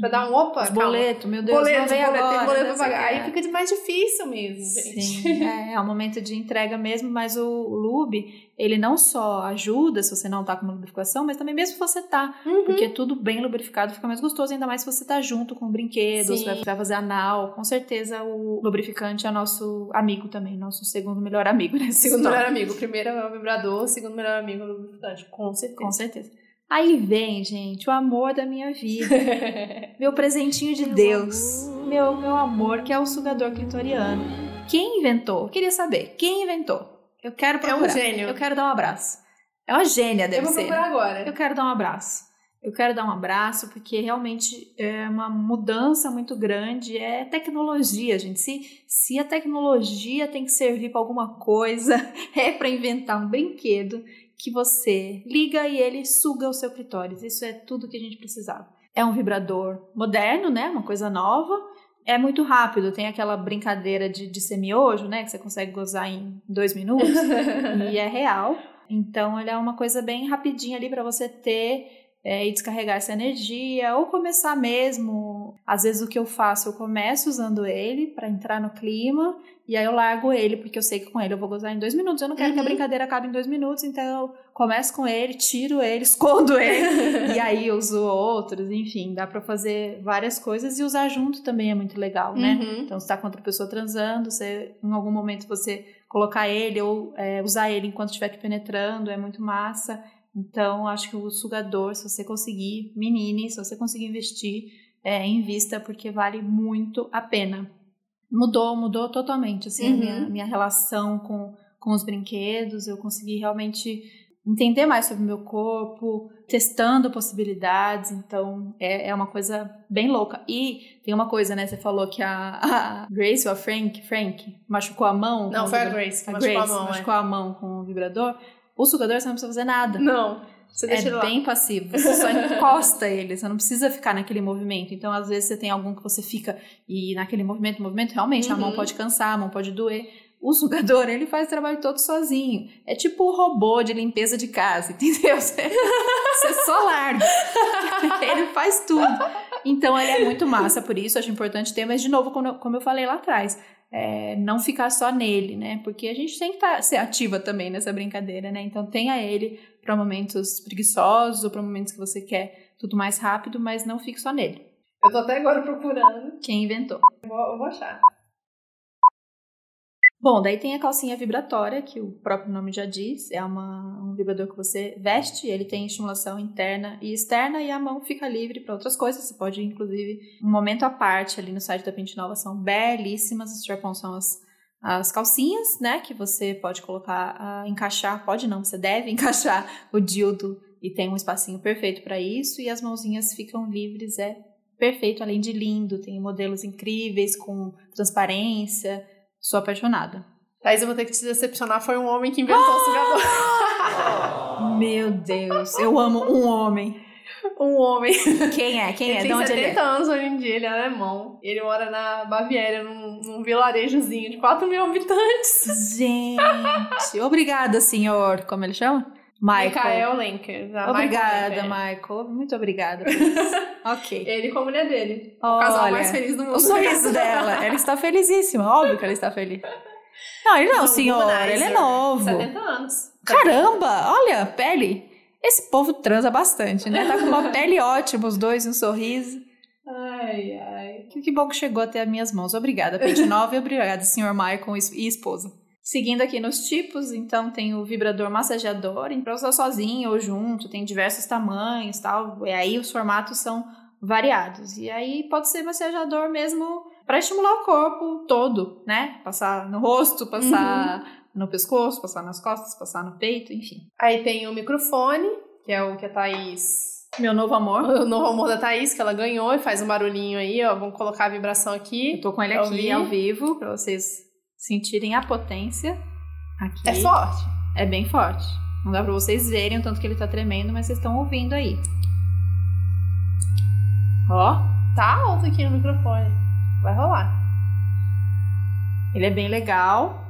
já dá um opa, Os calma. boletos, meu Deus, boleto, não vem boleto, agora. tem boleto pra pagar. Aí fica de mais difícil mesmo, gente. Sim, é, é um momento de entrega mesmo, mas o, o lube, ele não só ajuda se você não tá com uma lubrificação, mas também mesmo se você tá, Uhum. porque tudo bem lubrificado fica mais gostoso, ainda mais se você tá junto com o brinquedo, Sim. se vai, vai fazer anal, com certeza o lubrificante é nosso amigo também, nosso segundo melhor amigo nessa Segundo história. melhor amigo. Primeiro é o vibrador, segundo melhor amigo é o lubrificante. Com certeza. Com certeza. Aí vem, gente, o amor da minha vida. Meu presentinho de Deus. Meu, meu amor, que é o sugador clitoriano. Quem inventou? Queria saber. Quem inventou? Eu quero É procurar. um gênio. Eu quero dar um abraço. É uma gênia, Eu deve vou ser. procurar agora. Eu quero dar um abraço. Eu quero dar um abraço porque realmente é uma mudança muito grande. É tecnologia, gente. Se, se a tecnologia tem que servir para alguma coisa, é para inventar um brinquedo que você liga e ele suga o seu clitóris. Isso é tudo que a gente precisava. É um vibrador moderno, né? Uma coisa nova. É muito rápido, tem aquela brincadeira de, de semiojo, né? Que você consegue gozar em dois minutos. e é real. Então, ele é uma coisa bem rapidinha ali para você ter é, e descarregar essa energia, ou começar mesmo. Às vezes o que eu faço, eu começo usando ele para entrar no clima, e aí eu largo ele, porque eu sei que com ele eu vou gozar em dois minutos. Eu não quero uhum. que a uhum. brincadeira acabe em dois minutos, então eu começo com ele, tiro ele, escondo ele, e aí eu uso outros, enfim, dá para fazer várias coisas e usar junto também é muito legal, né? Uhum. Então, você tá com outra pessoa transando, você, em algum momento você colocar ele ou é, usar ele enquanto estiver te penetrando, é muito massa. Então, acho que o sugador, se você conseguir, menine, se você conseguir investir, é, invista, porque vale muito a pena. Mudou, mudou totalmente, assim, uhum. a minha, uhum. minha relação com, com os brinquedos, eu consegui realmente entender mais sobre o meu corpo, testando possibilidades, então é, é uma coisa bem louca. E tem uma coisa, né, você falou que a, a Grace ou a Frank, Frank machucou a mão. Não, foi a Grace a machucou Grace, a mão. Machucou é. a mão com o vibrador. O sugador você não precisa fazer nada. Não. Você deixa é ele bem passivo. Você só encosta ele, você não precisa ficar naquele movimento. Então, às vezes, você tem algum que você fica e naquele movimento, movimento, realmente uhum. a mão uhum. pode cansar, a mão pode doer. O sugador, ele faz o trabalho todo sozinho. É tipo o robô de limpeza de casa, entendeu? Você, você só larga. ele faz tudo. Então, ele é muito massa, por isso acho importante ter. Mas, de novo, como eu falei lá atrás, é, não ficar só nele, né? Porque a gente tem que tá, ser ativa também nessa brincadeira, né? Então tenha ele para momentos preguiçosos ou para momentos que você quer tudo mais rápido, mas não fique só nele. Eu tô até agora procurando. Quem inventou? Eu vou, eu vou achar. Bom, daí tem a calcinha vibratória, que o próprio nome já diz, é uma, um vibrador que você veste, ele tem estimulação interna e externa e a mão fica livre para outras coisas. Você pode, inclusive, um momento à parte ali no site da Pente Nova, são belíssimas, os strap são as, as calcinhas, né, que você pode colocar, uh, encaixar, pode não, você deve encaixar o dildo e tem um espacinho perfeito para isso e as mãozinhas ficam livres, é perfeito, além de lindo, tem modelos incríveis com transparência, Sou apaixonada. Thaís, eu vou ter que te decepcionar. Foi um homem que inventou o sugador. Meu Deus, eu amo um homem. Um homem. Quem é? Quem ele é? Tem De onde 70 ele é? anos hoje em dia, ele é alemão. Ele mora na Baviera, num, num vilarejozinho de 4 mil habitantes. Gente, obrigada, senhor. Como ele chama? Michael. Michael Lenker. Obrigada, Michael. Muito obrigada. ok. Ele com a mulher dele. Olha, o casal mais feliz do mundo. O sorriso dela. Ela está felizíssima. Óbvio que ela está feliz. Não, ele não, senhor. Ele é novo. 70 anos. Caramba! Olha, pele. Esse povo transa bastante, né? Tá com uma pele ótima, os dois, um sorriso. Ai, ai. Que, bom que chegou até as minhas mãos. Obrigada, Pente Nova, e obrigada, senhor Michael e esposa. Seguindo aqui nos tipos, então tem o vibrador massageador, para usar sozinho ou junto, tem diversos tamanhos tal, e aí os formatos são variados. E aí pode ser massageador mesmo para estimular o corpo todo, né? Passar no rosto, passar uhum. no pescoço, passar nas costas, passar no peito, enfim. Aí tem o microfone, que é o que a Thaís meu novo amor. O novo amor da Thaís, que ela ganhou e faz um barulhinho aí, ó. Vamos colocar a vibração aqui. Eu tô com ele aqui ouvir. ao vivo, pra vocês sentirem a potência aqui. É forte. É bem forte. Não dá pra vocês verem o tanto que ele tá tremendo, mas vocês estão ouvindo aí. Ó. Tá alto aqui no microfone. Vai rolar. Ele é bem legal.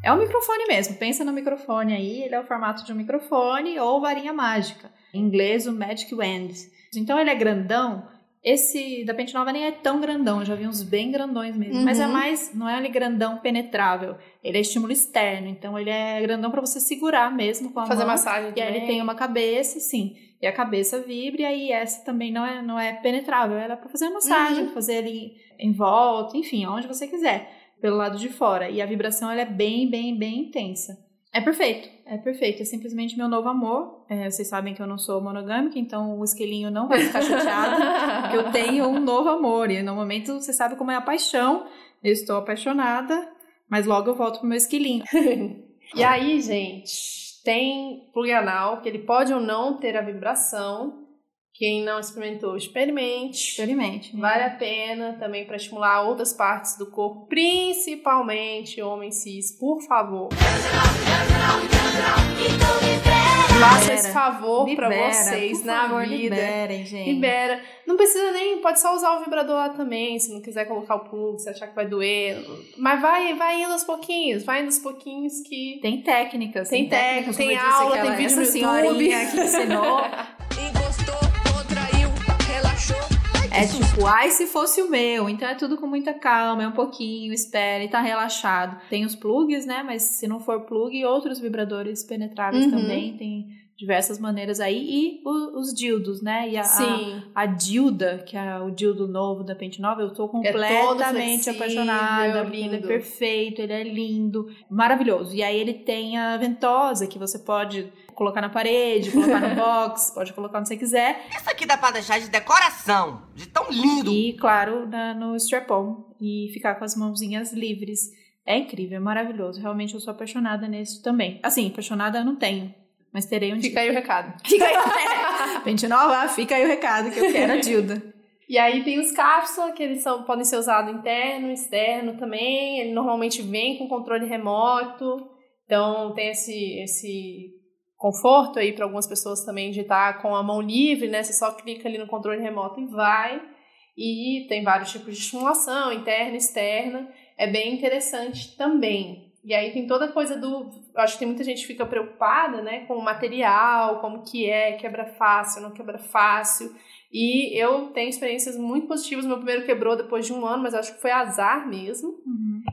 É um microfone mesmo. Pensa no microfone aí. Ele é o formato de um microfone ou varinha mágica. Em inglês, o Magic Wand. Então ele é grandão esse da Pente Nova nem é tão grandão, eu já vi uns bem grandões mesmo. Uhum. Mas é uhum. mais, não é ele grandão penetrável. Ele é estímulo externo, então ele é grandão para você segurar mesmo com a Fazer mão. massagem. E aí ele tem uma cabeça, sim. E a cabeça vibra, e aí essa também não é, não é penetrável. Ela é para fazer massagem, uhum. fazer ele em volta, enfim, aonde você quiser, pelo lado de fora. E a vibração ela é bem, bem, bem intensa. É perfeito, é perfeito. É simplesmente meu novo amor. É, vocês sabem que eu não sou monogâmica, então o esquilinho não vai ficar chateado. eu tenho um novo amor. E no momento você sabe como é a paixão. Eu estou apaixonada, mas logo eu volto pro meu esquilinho. e aí, gente, tem plug anal, que ele pode ou não ter a vibração, Quem não experimentou, experimente. Experimente. Vale a pena também para estimular outras partes do corpo, principalmente homens cis, por favor. Faça esse favor para vocês na favor, vida. Liberem, gente. Libera. Não precisa nem, pode só usar o vibrador lá também, se não quiser colocar o plug, se achar que vai doer. Mas vai, vai indo aos pouquinhos, vai indo aos pouquinhos que Tem técnicas. Tem técnica, técnicas, tem eu disse, aula, tem vídeo essa no senhorinha YouTube. que ensinou. É tipo, ai, se fosse o meu. Então é tudo com muita calma, é um pouquinho, espere, tá relaxado. Tem os plugs, né? Mas se não for plug, outros vibradores penetráveis Uhum. também. Tem diversas maneiras aí. E o- os dildos, né? E a, Sim. a, a dilda, que é o dildo novo da Pente Nova, eu tô É completamente flexível, apaixonada. porque Ele é lindo. perfeito, ele é lindo, maravilhoso. E aí ele tem a ventosa, que você pode colocar na parede, colocar no box, pode colocar onde você quiser. Isso aqui dá pra deixar de decoração, de tão lindo. E, claro, na- no strap-on. E ficar com as mãozinhas livres. É incrível, é maravilhoso. Realmente eu sou apaixonada nesse também. Assim, apaixonada eu não tenho. Mas terei um Fica aí o recado. dia. Fica aí. Pente nova, fica aí o recado que eu quero a Dilda. E aí tem os cápsulas, que eles são, podem ser usados interno, externo também. Ele normalmente vem com controle remoto. Então tem esse, esse conforto aí para algumas pessoas também de estar com a mão livre, né? Você só clica ali no controle remoto e vai. E tem vários tipos de estimulação, interna, externa. É bem interessante também. E aí tem toda a coisa do. Acho que tem muita gente que fica preocupada, né, com o material, como que é, quebra fácil, não quebra fácil. E eu tenho experiências muito positivas. Meu primeiro quebrou depois de um ano, mas acho que foi azar mesmo.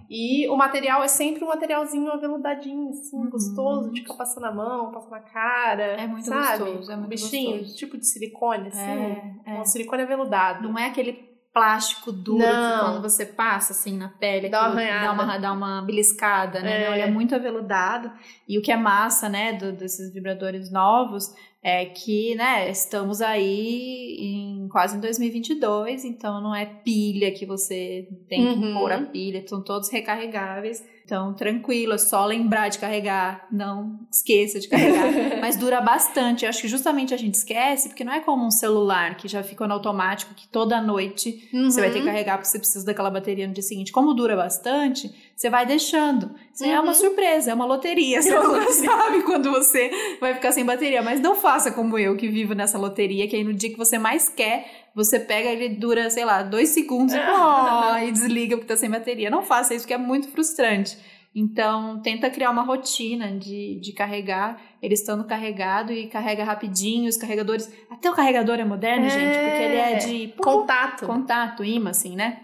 E o material é sempre um materialzinho aveludadinho, assim, Uhum. gostoso, de ficar passando a mão, passando a cara. É muito sabe? gostoso, é muito Bichinho, gostoso. tipo de silicone, assim. É, é. Um silicone aveludado. Não é aquele plástico duro Não. que quando você passa assim na pele, Dá dá uma, dá uma beliscada, né? É. Não, ele é muito aveludado. E o que é massa, né, do- desses vibradores novos é que, né, estamos aí em quase em 2022, então não é pilha que você tem que Uhum. pôr a pilha, são todos recarregáveis. Então, tranquilo, é só lembrar de carregar, não esqueça de carregar. Mas dura bastante. Eu acho que justamente a gente esquece, porque não é como um celular que já fica no automático, que toda noite você vai ter que Uhum. carregar porque você precisa daquela bateria no dia seguinte. Como dura bastante, você vai deixando. Isso é uma Uhum. surpresa, é uma loteria. Você nunca sabe quando você vai ficar sem bateria. Mas não faça como eu, que vivo nessa loteria, que aí no dia que você mais quer, você pega ele dura, sei lá, dois segundos e, oh, e desliga porque tá sem bateria. Não faça isso, porque é muito frustrante. Então, tenta criar uma rotina de, de carregar, ele estando carregado e carrega rapidinho, os carregadores. Até o carregador é moderno, É. gente, porque ele é de Contato. contato, imã, assim, né?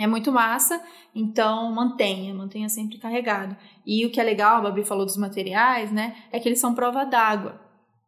É muito massa, então mantenha, mantenha sempre carregado. E o que é legal, a Babi falou dos materiais, né? É que eles são prova d'água.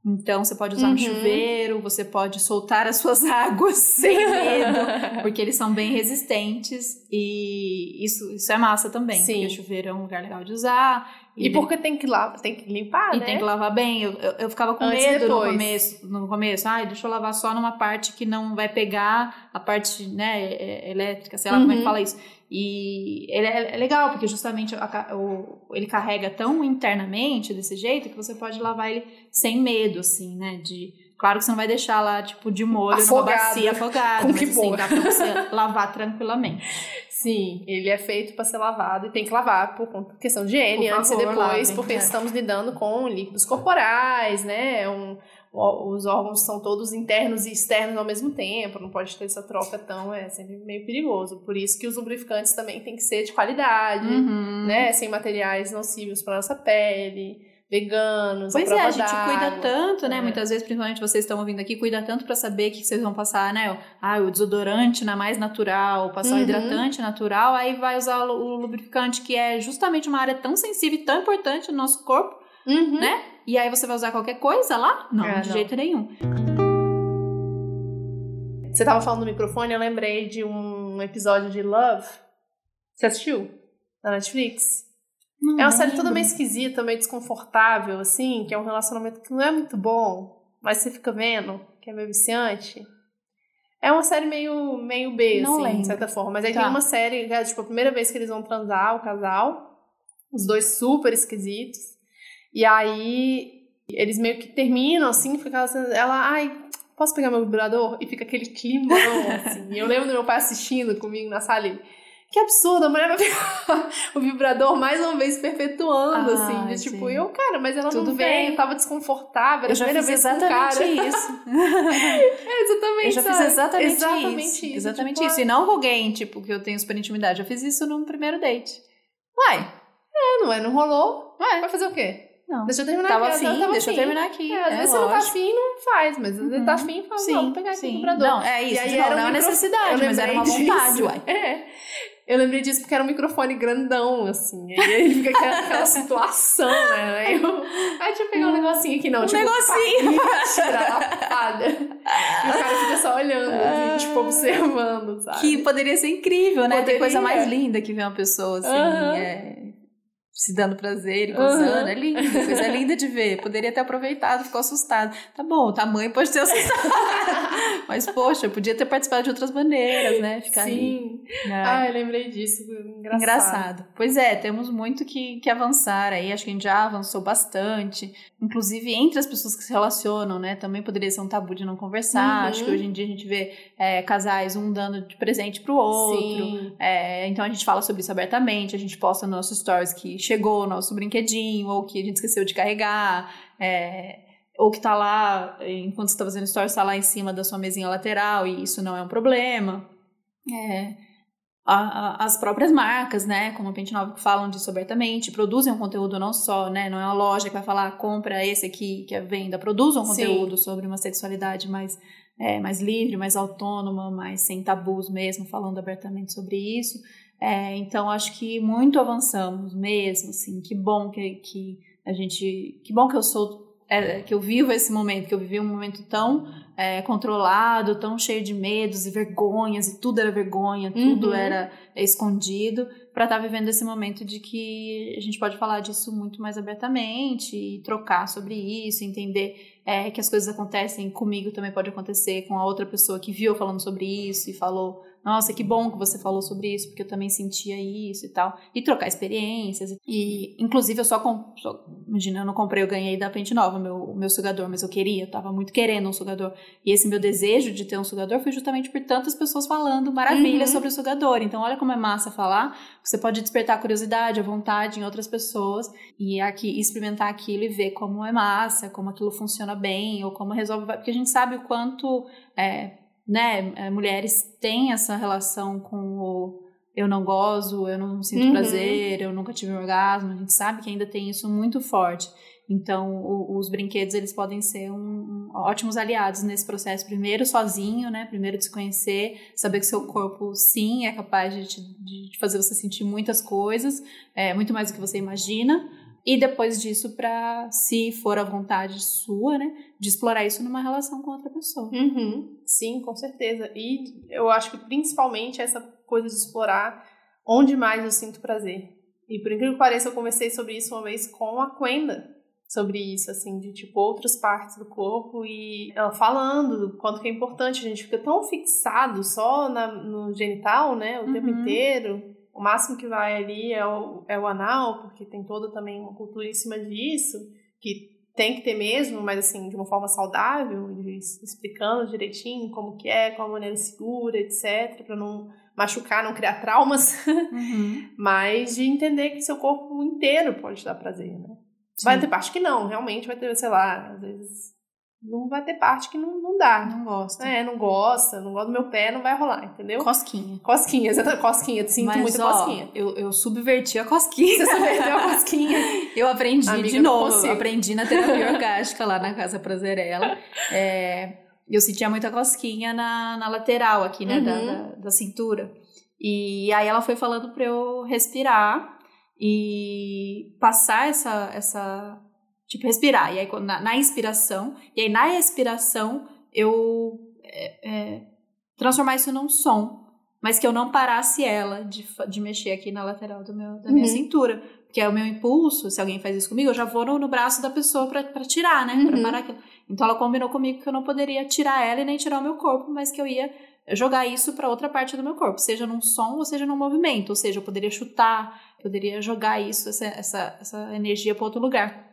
Então você pode usar Uhum. no chuveiro, você pode soltar as suas águas sem medo, porque eles são bem resistentes e isso, isso é massa também. Sim. Porque o chuveiro é um lugar legal de usar. E porque tem que, lá, tem que limpar, E né? tem que lavar bem. Eu, eu, eu ficava com Antes e medo no começo. No começo, ai, deixa eu lavar só numa parte que não vai pegar a parte, né, é- é- elétrica, sei lá como é que Uhum. fala isso. E ele é, é legal, porque justamente a o- ele carrega tão internamente desse jeito que você pode lavar ele sem medo, assim, né? De. Claro que você não vai deixar lá, tipo, de molho numa Afogado. bacia afogado, Com mas que assim, boa. dá pra você lavar tranquilamente. Sim, ele é feito para ser lavado e tem que lavar por questão de higiene Por antes e depois, lavem, porque é. estamos lidando com líquidos corporais, né? Um, o- os órgãos são todos internos e externos ao mesmo tempo, não pode ter essa troca tão, é sempre meio perigoso. Por isso que os lubrificantes também têm que ser de qualidade, Uhum. né? Sem materiais nocivos para nossa pele, veganos, Pois é, a gente cuida tanto, né? É. Muitas vezes, principalmente vocês estão ouvindo aqui, cuida tanto pra saber o que vocês vão passar, né? Ah, o desodorante na mais natural, passar o Uhum. hidratante natural, aí vai usar o o lubrificante, que é justamente uma área tão sensível e tão importante no nosso corpo, Uhum. né? E aí você vai usar qualquer coisa lá? Não, É, de não. jeito nenhum. Você tava falando do microfone, eu lembrei de um episódio de Love. Você assistiu? Na Netflix? Não É uma série toda meio esquisita, meio desconfortável, assim, que é um relacionamento que não é muito bom, mas você fica vendo, que é meio viciante. É uma série meio, meio B, Não assim, lembro. de certa forma. Mas aí Tá. tem uma série, que é, tipo, a primeira vez que eles vão transar, o casal, os dois super esquisitos. E aí eles meio que terminam, assim, fica ela, ai, posso pegar meu vibrador? E fica aquele climão, assim. Eu lembro do meu pai assistindo comigo na sala e, que absurdo, a mulher vai pegar o vibrador mais uma vez perpetuando, Ah, assim. De, tipo, eu, cara, mas ela Tudo não veio, eu tava desconfortável, era Eu já a primeira fiz vez com o cara. exatamente isso. É, exatamente, Eu já fiz sabe? exatamente, exatamente isso. isso. Exatamente tipo, isso. E não com alguém, tipo, que eu tenho super intimidade. Eu fiz isso num primeiro date. Uai, ah, não é, não rolou. ué. Vai fazer o quê? Não. Deixa eu terminar Tava aqui. afim, tava deixa eu terminar aqui. É, às É, vezes você não tá lógico. afim, não faz, mas às vezes ele tá Uhum. afim, fala, Sim, não, vou pegar aqui o sim. vibrador. Não, é isso. E aí não, era não é micro- necessidade, mas era uma vontade, disso. uai. É. Eu lembrei disso porque era um microfone grandão, assim. E aí fica aquela, aquela situação, né? Aí eu. Ai, deixa eu pegar um negocinho aqui, não. Um tipo, negocinho. pá, tira a lapada. E o cara fica só olhando, assim, tipo, observando, sabe? Que poderia ser incrível, né? Tem Poderia. coisa mais linda que ver uma pessoa assim, Aham. é, se dando prazer e gozando. É lindo, coisa linda de ver. Poderia ter aproveitado, ficou assustado. Tá bom, o tamanho pode ter assustado. Mas, poxa, podia ter participado de outras maneiras, né? Ficar ali. Sim. né? Ai, eu lembrei disso. Engraçado. Engraçado. Pois é, temos muito que, que avançar aí. Acho que a gente já avançou bastante. Inclusive, entre as pessoas que se relacionam, né? Também poderia ser um tabu de não conversar. Uhum. Acho que hoje em dia a gente vê é, casais, um dando de presente pro outro. É, então a gente fala sobre isso abertamente, a gente posta nos nossos stories que chegou o nosso brinquedinho, ou que a gente esqueceu de carregar, é, ou que tá lá, enquanto você tá fazendo stories, tá lá em cima da sua mesinha lateral e isso não é um problema. É, a- a- as próprias marcas, né, como a Pente Nova, que falam disso abertamente, produzem um conteúdo não só, né, não é uma loja que vai falar, compra esse aqui que é venda, produzam um Sim. conteúdo sobre uma sexualidade mais, é, mais livre, mais autônoma, mais sem tabus mesmo, falando abertamente sobre isso. É, então, acho que muito avançamos mesmo, assim, que bom que, que a gente, que bom que eu sou, é, que eu vivo esse momento, que eu vivi um momento tão é, controlado, tão cheio de medos e vergonhas, e tudo era vergonha, tudo Uhum. era escondido, para estar vivendo esse momento de que a gente pode falar disso muito mais abertamente e trocar sobre isso, entender é, que as coisas acontecem comigo também pode acontecer com a outra pessoa que viu falando sobre isso e falou nossa, que bom que você falou sobre isso, porque eu também sentia isso e tal. E trocar experiências. E, inclusive, eu só, com, só imagina, eu não comprei, eu ganhei da Pente Nova, meu, meu sugador, mas eu queria, eu tava muito querendo um sugador. E esse meu desejo de ter um sugador foi justamente por tantas pessoas falando maravilhas Uhum. sobre o sugador. Então, olha como é massa falar. Você pode despertar a curiosidade, a vontade em outras pessoas e aqui experimentar aquilo e ver como é massa, como aquilo funciona bem, ou como resolve. Porque a gente sabe o quanto. É, né, é, mulheres têm essa relação com o eu não gozo, eu não sinto Uhum. prazer, eu nunca tive um orgasmo, a gente sabe que ainda tem isso muito forte. Então, o- os brinquedos, eles podem ser um, um- ótimos aliados nesse processo. Primeiro, sozinho, né? Primeiro, de se conhecer, saber que seu corpo, sim, é capaz de, te- de fazer você sentir muitas coisas, é, muito mais do que você imagina. E depois disso, para, se for a vontade sua, né? De explorar isso numa relação com outra pessoa. Uhum. Sim, com certeza. E eu acho que principalmente essa coisa de explorar onde mais eu sinto prazer. E por incrível que pareça, eu conversei sobre isso uma vez com a Quenda. Sobre isso, assim, de tipo outras partes do corpo e ela falando do quanto que é importante. A gente fica tão fixado só na- no genital, né, o tempo Uhum. inteiro. O máximo que vai ali é o, é o anal, porque tem toda também uma cultura em cima disso, que tem que ter mesmo, mas assim, de uma forma saudável, explicando direitinho como que é, qual a maneira segura, etc, para não machucar, não criar traumas, Uhum. mas de entender que seu corpo inteiro pode dar prazer, né? Vai ter parte que não, realmente vai ter, sei lá, às vezes não vai ter parte que não, não dá. Não gosta. É, não gosta, não gosta do meu pé, não vai rolar, entendeu? Cosquinha. Cosquinha, exatamente, cosquinha, sinto Mas, muita ó, cosquinha. Eu, eu subverti a cosquinha. Você só perdeu a cosquinha. Eu aprendi Amiga, de novo. Aprendi na terapia orgástica lá na Casa Prazerela. É, eu sentia muita cosquinha na, na lateral aqui, né? Da, Uhum. da, da cintura. E aí ela foi falando pra eu respirar e passar essa. essa tipo, respirar. E aí, na, na inspiração. E aí, na expiração, eu. é, é, transformar isso num som. Mas que eu não parasse ela de, de mexer aqui na lateral do meu, da minha Uhum. cintura. Porque é o meu impulso, se alguém faz isso comigo, eu já vou no, no braço da pessoa pra, pra tirar, né? Pra Uhum. parar aquilo. Então ela combinou comigo que eu não poderia tirar ela e nem tirar o meu corpo, mas que eu ia jogar isso pra outra parte do meu corpo, seja num som ou seja num movimento. Ou seja, eu poderia chutar, poderia jogar isso, essa, essa, essa energia pra outro lugar.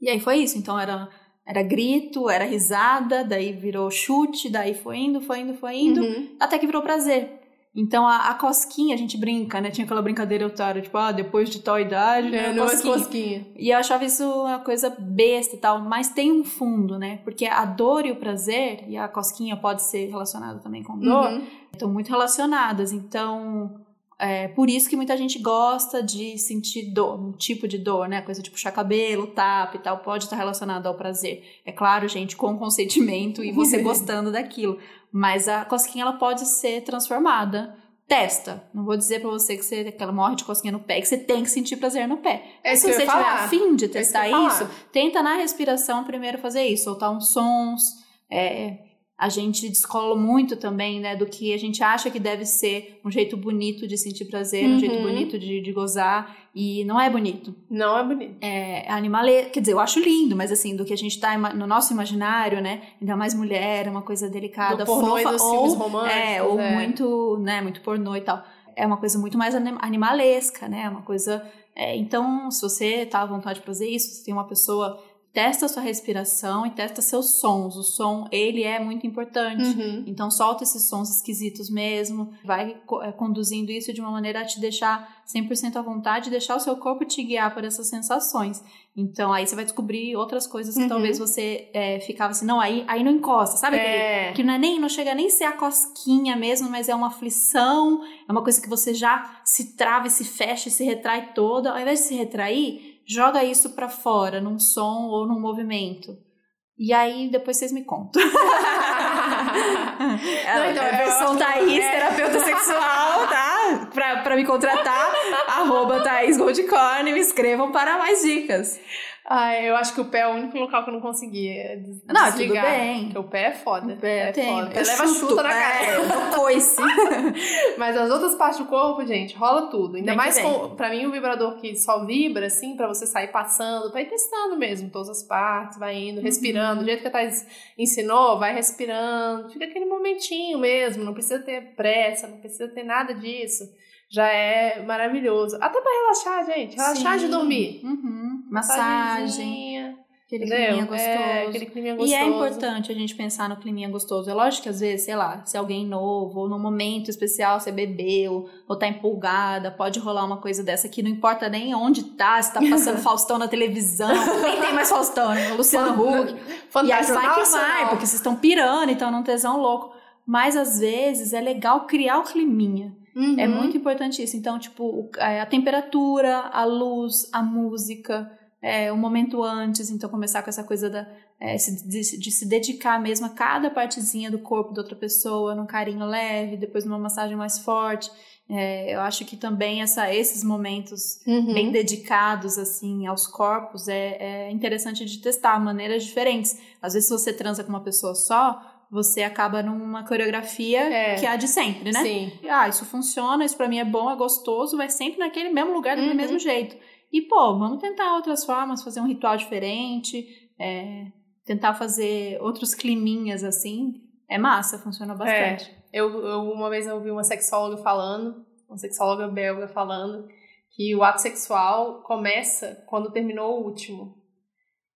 E aí foi isso. Então era Era grito, era risada, daí virou chute, daí foi indo, foi indo, foi indo, Uhum. até que virou prazer. Então a, a cosquinha, a gente brinca, né? Tinha aquela brincadeira otária, tipo, ah, depois de tal idade, É, né, não é cosquinha. cosquinha. E eu achava isso uma coisa besta e tal, mas tem um fundo, né? Porque a dor e o prazer, e a cosquinha pode ser relacionada também com dor, Uhum. estão muito relacionadas. Então, é por isso que muita gente gosta de sentir dor, um tipo de dor, né? Coisa de puxar cabelo, tapa e tal, pode estar relacionado ao prazer. É claro, gente, com consentimento e você gostando daquilo. Mas a cosquinha, ela pode ser transformada. Testa. Não vou dizer pra você que, você que ela morre de cosquinha no pé, que você tem que sentir prazer no pé. É isso se você tiver afim de É isso testar ia isso, falar. tenta na respiração primeiro fazer isso, soltar uns sons. É, a gente descola muito também, né, do que a gente acha que deve ser um jeito bonito de sentir prazer, um Uhum. jeito bonito de, de gozar, e não é bonito. Não é bonito. É animale... Quer dizer, eu acho lindo, mas assim, do que a gente tá no nosso imaginário, né, ainda mais mulher, é uma coisa delicada, Do pornô e fofa, dos ou, românticos, é, ou é. muito, né, muito pornô e tal. É uma coisa muito mais anim- animalesca, né, uma coisa... é, então, se você tá à vontade de fazer isso, se tem uma pessoa... Testa a sua respiração e testa seus sons. O som, ele é muito importante. Uhum. Então solta esses sons esquisitos mesmo, vai eh, conduzindo isso de uma maneira a te deixar 100% à vontade, deixar o seu corpo te guiar por essas sensações. Então aí você vai descobrir outras coisas que Uhum. talvez você eh, ficava assim, não, aí, aí não encosta, sabe? É. Que não, é nem, não chega nem a ser a cosquinha mesmo, mas é uma aflição, é uma coisa que você já se trava e se fecha e se retrai toda. Ao invés de se retrair, joga isso pra fora, num som ou num movimento. E aí depois vocês me contam. Não, então, é versão Thaís, é. terapeuta sexual, tá? Pra, pra me contratar, arroba Thaís Goldcorn, me escrevam para mais dicas. Ai, eu acho que o pé é o único local que eu não consegui é des- Não, tudo desligar. bem. Porque o pé é foda. O pé é tem, foda. Eu leva chuto, chuta na é, cara. eu dou coice. Mas as outras partes do corpo, gente, rola tudo. Ainda que mais com, pra mim, o vibrador que só vibra, assim, pra você sair passando, pra ir testando mesmo todas as partes, vai indo, respirando. Do jeito que a Thais ensinou, vai respirando. Fica aquele momentinho mesmo, não precisa ter pressa, não precisa ter nada disso. Já é maravilhoso. Até pra relaxar, gente. Relaxar de Sim. dormir. Uhum. Massagem, aquele climinha gostoso. É, aquele climinha E gostoso. é importante a gente pensar no climinha gostoso. É lógico que às vezes, sei lá, se alguém novo, ou num momento especial você bebeu, ou tá empolgada, pode rolar uma coisa dessa que não importa nem onde tá, se tá passando Faustão na televisão, nem tem mais Faustão, né? Luciano Huck. E aí Fantástico. vai que vai, porque vocês estão pirando, então num tesão louco. Mas às vezes é legal criar o climinha. Uhum. É muito importante isso. Então, tipo, é, a temperatura, a luz, a música, é, o momento antes. Então, começar com essa coisa da, é, de, de se dedicar mesmo a cada partezinha do corpo da outra pessoa, num carinho leve, depois numa massagem mais forte. É, eu acho que também essa, esses momentos Uhum. bem dedicados assim aos corpos é, é interessante de testar maneiras diferentes. Às vezes, se você transa com uma pessoa só, você acaba numa coreografia É. que é a de sempre, né? Sim. Ah, isso funciona, isso pra mim é bom, é gostoso, vai sempre naquele mesmo lugar, daquele Uhum. mesmo jeito. E, pô, vamos tentar outras formas, fazer um ritual diferente, é, tentar fazer outros climinhas assim. É massa, funciona bastante. Eu, eu uma vez eu ouvi uma sexóloga falando, uma sexóloga belga falando, que o ato sexual começa quando terminou o último.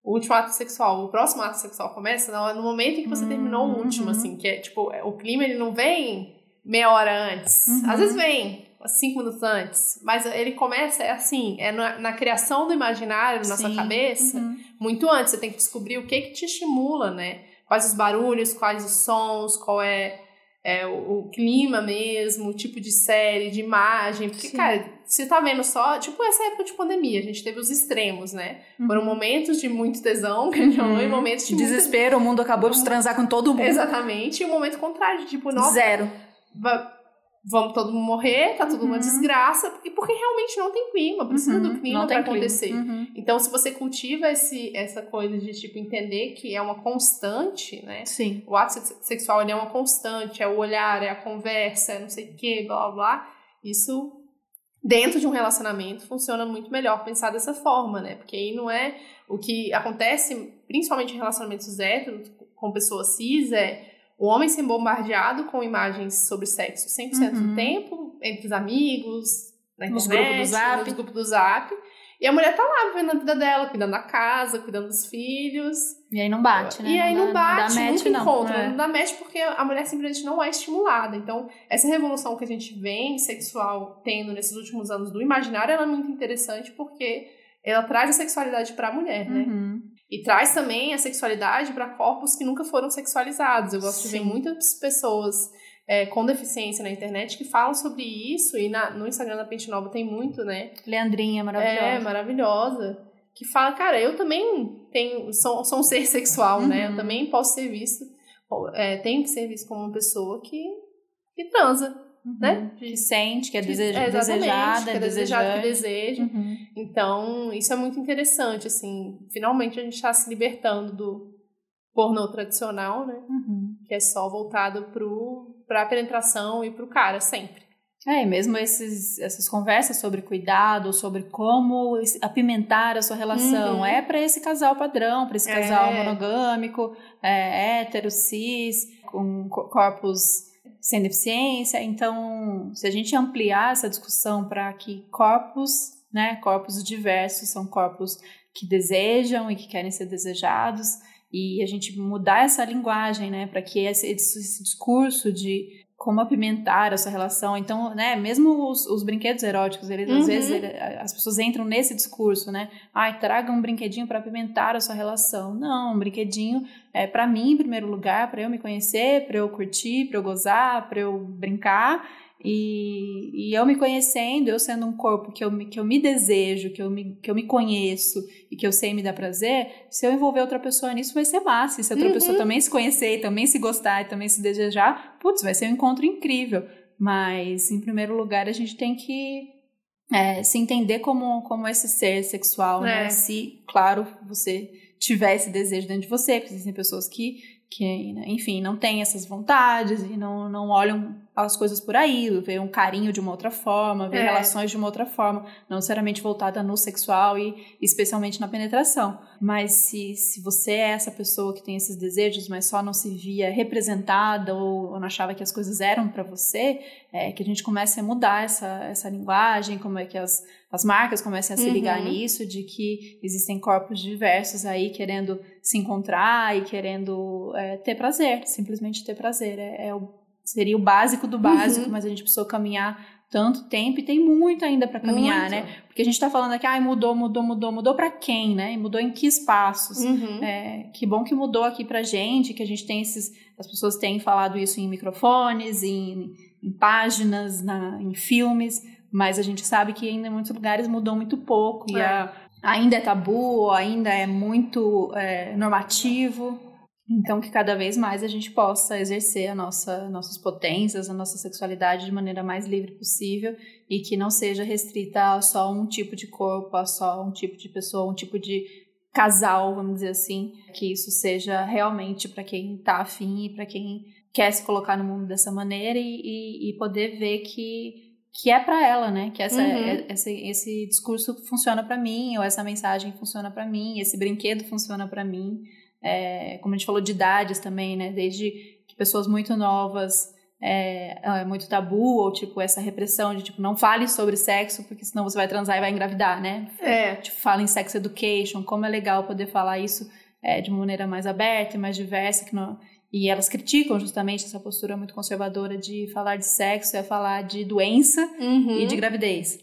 O último ato sexual. O próximo ato sexual começa no no momento em que você Hum, terminou o último, uhum. assim, que é tipo, é, o clima ele não vem meia hora antes. Uhum. Às vezes vem cinco minutos antes, mas ele começa, é assim, é na, na criação do imaginário na sua Sim. cabeça, Uhum. muito antes. Você tem que descobrir o que que te estimula, né? Quais os barulhos, quais os sons, qual é, é, o, o clima mesmo, o tipo de série, de imagem. Porque, Sim. cara, você tá vendo só, tipo essa época de pandemia, a gente teve os extremos, né? Foram momentos de muito tesão, que a gente falou, e momentos de muito- Desespero, o mundo acabou de transar com todo mundo. Exatamente, e o momento contrário, tipo, nossa, Zero. va- vamos todo mundo morrer, tá tudo uma Uhum. desgraça, e porque realmente não tem clima, precisa Uhum, do clima clima. acontecer. Uhum. Então, se você cultiva esse, essa coisa de, tipo, entender que é uma constante, né? Sim. O ato se- sexual, ele é uma constante, é o olhar, é a conversa, é não sei o que, blá, blá, blá. Isso, dentro de um relacionamento, funciona muito melhor pensar dessa forma, né? Porque aí não é... O que acontece, principalmente em relacionamentos héteros, com pessoas cis, é o homem ser bombardeado com imagens sobre sexo 100% Uhum. do tempo, entre os amigos, na Nos internet, grupos do Zap. nos grupos do Zap. E a mulher tá lá vivendo a vida dela, cuidando da casa, cuidando dos filhos. E aí não bate, né? E aí não, dá- bate, dá match, nunca não. encontra. É. Não dá match porque a mulher simplesmente não é estimulada. Então, essa revolução que a gente vem sexual tendo nesses últimos anos do imaginário, ela é muito interessante porque ela traz a sexualidade pra mulher, né? Uhum. E traz também a sexualidade para corpos que nunca foram sexualizados. Eu gosto de ver Sim. muitas pessoas é, com deficiência na internet que falam sobre isso, e na- no Instagram da Pente Nova tem muito, né? Leandrinha, maravilhosa. É, maravilhosa. Que fala, cara, eu também tenho, sou, sou um ser sexual, né? Uhum. Eu também posso ser visto, é, tenho que ser visto como uma pessoa que, que transa, Uhum. né? Que sente, que é, deseja, é, desejada, que é é desejado, que deseja. Uhum. Então, isso é muito interessante, assim. Finalmente a gente está se libertando do pornô tradicional, né? Uhum. Que é só voltado pro, pra penetração e pro cara, sempre. É, e mesmo esses, essas conversas sobre cuidado, sobre como apimentar a sua relação, Uhum. é para esse casal padrão, para esse É. casal monogâmico, é, hétero, cis, com co- corpos sem deficiência. Então, se a gente ampliar essa discussão para que corpos, né, corpos diversos são corpos que desejam e que querem ser desejados, e a gente mudar essa linguagem, né, para que esse, esse- discurso de como apimentar a sua relação. Então, né, mesmo os, os brinquedos eróticos, eles às Uhum. vezes ele- as pessoas entram nesse discurso, né? Ai, traga um brinquedinho para apimentar a sua relação. Não, um brinquedinho é para mim em primeiro lugar, para eu me conhecer, para eu curtir, para eu gozar, para eu brincar. E, e eu me conhecendo, eu sendo um corpo que eu, me, que eu me desejo, que eu me, que eu me conheço e que eu sei me dar prazer, se eu envolver outra pessoa nisso, vai ser massa. E se outra Uhum. pessoa também se conhecer, também se gostar e também se desejar, putz, vai ser um encontro incrível. Mas, em primeiro lugar, a gente tem que é, se entender como, como esse ser sexual, né? É. Se, claro, você tiver esse desejo dentro de você, porque existem pessoas que, que né, enfim, não têm essas vontades e não, não olham as coisas por aí, vê um carinho de uma outra forma, vê É. relações de uma outra forma, não necessariamente voltada no sexual e especialmente na penetração. Mas se, se você é essa pessoa que tem esses desejos, mas só não se via representada ou, ou não achava que as coisas eram para você, é que a gente comece a mudar essa, essa linguagem, como é que as, as marcas comecem a se ligar Uhum. nisso, de que existem corpos diversos aí querendo se encontrar e querendo é, ter prazer, simplesmente ter prazer. É, é o, seria o básico do básico, Uhum. mas a gente precisou caminhar tanto tempo e tem muito ainda para caminhar, Muito. né? Porque a gente tá falando aqui, ai, mudou, mudou, mudou, mudou para quem, né? E mudou em que espaços? Uhum. É, que bom que mudou aqui pra gente, que a gente tem esses. As pessoas têm falado isso em microfones, em, em páginas, na, em filmes, mas a gente sabe que ainda em muitos lugares mudou muito pouco e É. a- ainda é tabu, ainda é muito é, normativo. Então, que cada vez mais a gente possa exercer a nossa, nossas potências, a nossa sexualidade de maneira mais livre possível e que não seja restrita a só um tipo de corpo, a só um tipo de pessoa, um tipo de casal, vamos dizer assim, que isso seja realmente para quem tá afim e para quem quer se colocar no mundo dessa maneira e, e, e poder ver que que é para ela, né? Que essa, Uhum. é- esse, esse discurso funciona para mim, ou essa mensagem funciona para mim, esse brinquedo funciona para mim. É, como a gente falou de idades também, né? Desde que pessoas muito novas é, é muito tabu, ou tipo, essa repressão de tipo, não fale sobre sexo, porque senão você vai transar e vai engravidar, né? É. Tipo, fala em sex education, como é legal poder falar isso é, de uma maneira mais aberta e mais diversa, que não, e elas criticam justamente essa postura muito conservadora de falar de sexo é falar de doença Uhum. e de gravidez.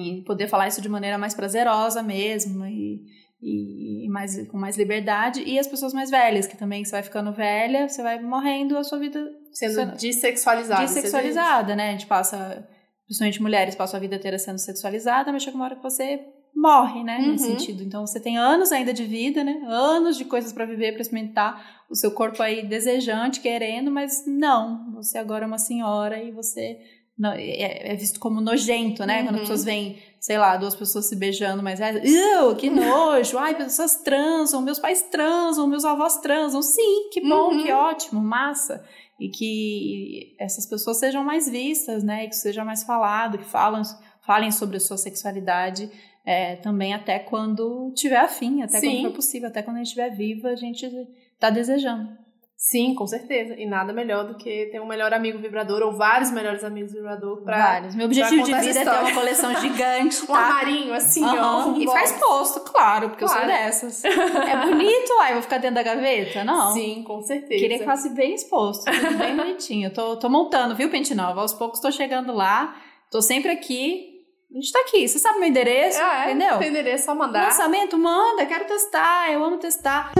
E poder falar isso de maneira mais prazerosa mesmo e, e mais, com mais liberdade. E as pessoas mais velhas, que também você vai ficando velha, você vai morrendo a sua vida Sendo sendo- dessexualizada. dessexualizada, né? A gente passa, principalmente mulheres, passam a vida inteira sendo sexualizada, mas chega uma hora que você morre, né? Nesse Uhum. sentido. Então você tem anos ainda de vida, né? Anos de coisas pra viver, pra experimentar. O seu corpo aí desejante, querendo, mas não. Você agora é uma senhora e você é, é visto como nojento, né? Quando Uhum. as pessoas veem, sei lá, duas pessoas se beijando, mas é, "Ugh, que nojo! Ai, pessoas transam, meus pais transam, meus avós transam. Sim, que bom, Uhum. que ótimo, massa e que essas pessoas sejam mais vistas, né? E que seja mais falado, que falam, falem sobre a sua sexualidade é, também até quando tiver afim, até Sim. quando for possível, até quando a gente estiver viva, a gente tá desejando. Sim, com certeza. E nada melhor do que ter um melhor amigo vibrador ou vários melhores amigos vibrador pra. Vários. Meu objetivo de vida é ter uma coleção gigante, Um tá? armarinho, assim, ó. Aham. um E faz posto, claro, porque eu Claro. sou dessas. É bonito, ai, vou ficar dentro da gaveta? Não. Sim, com certeza. Queria que fosse bem exposto, tudo bem bonitinho. Tô, tô montando, viu, Pente Nova? Aos poucos tô chegando lá, tô sempre aqui. A gente tá aqui, você sabe meu endereço, É, entendeu? Tem endereço, só mandar. Lançamento, manda, quero testar, eu amo testar.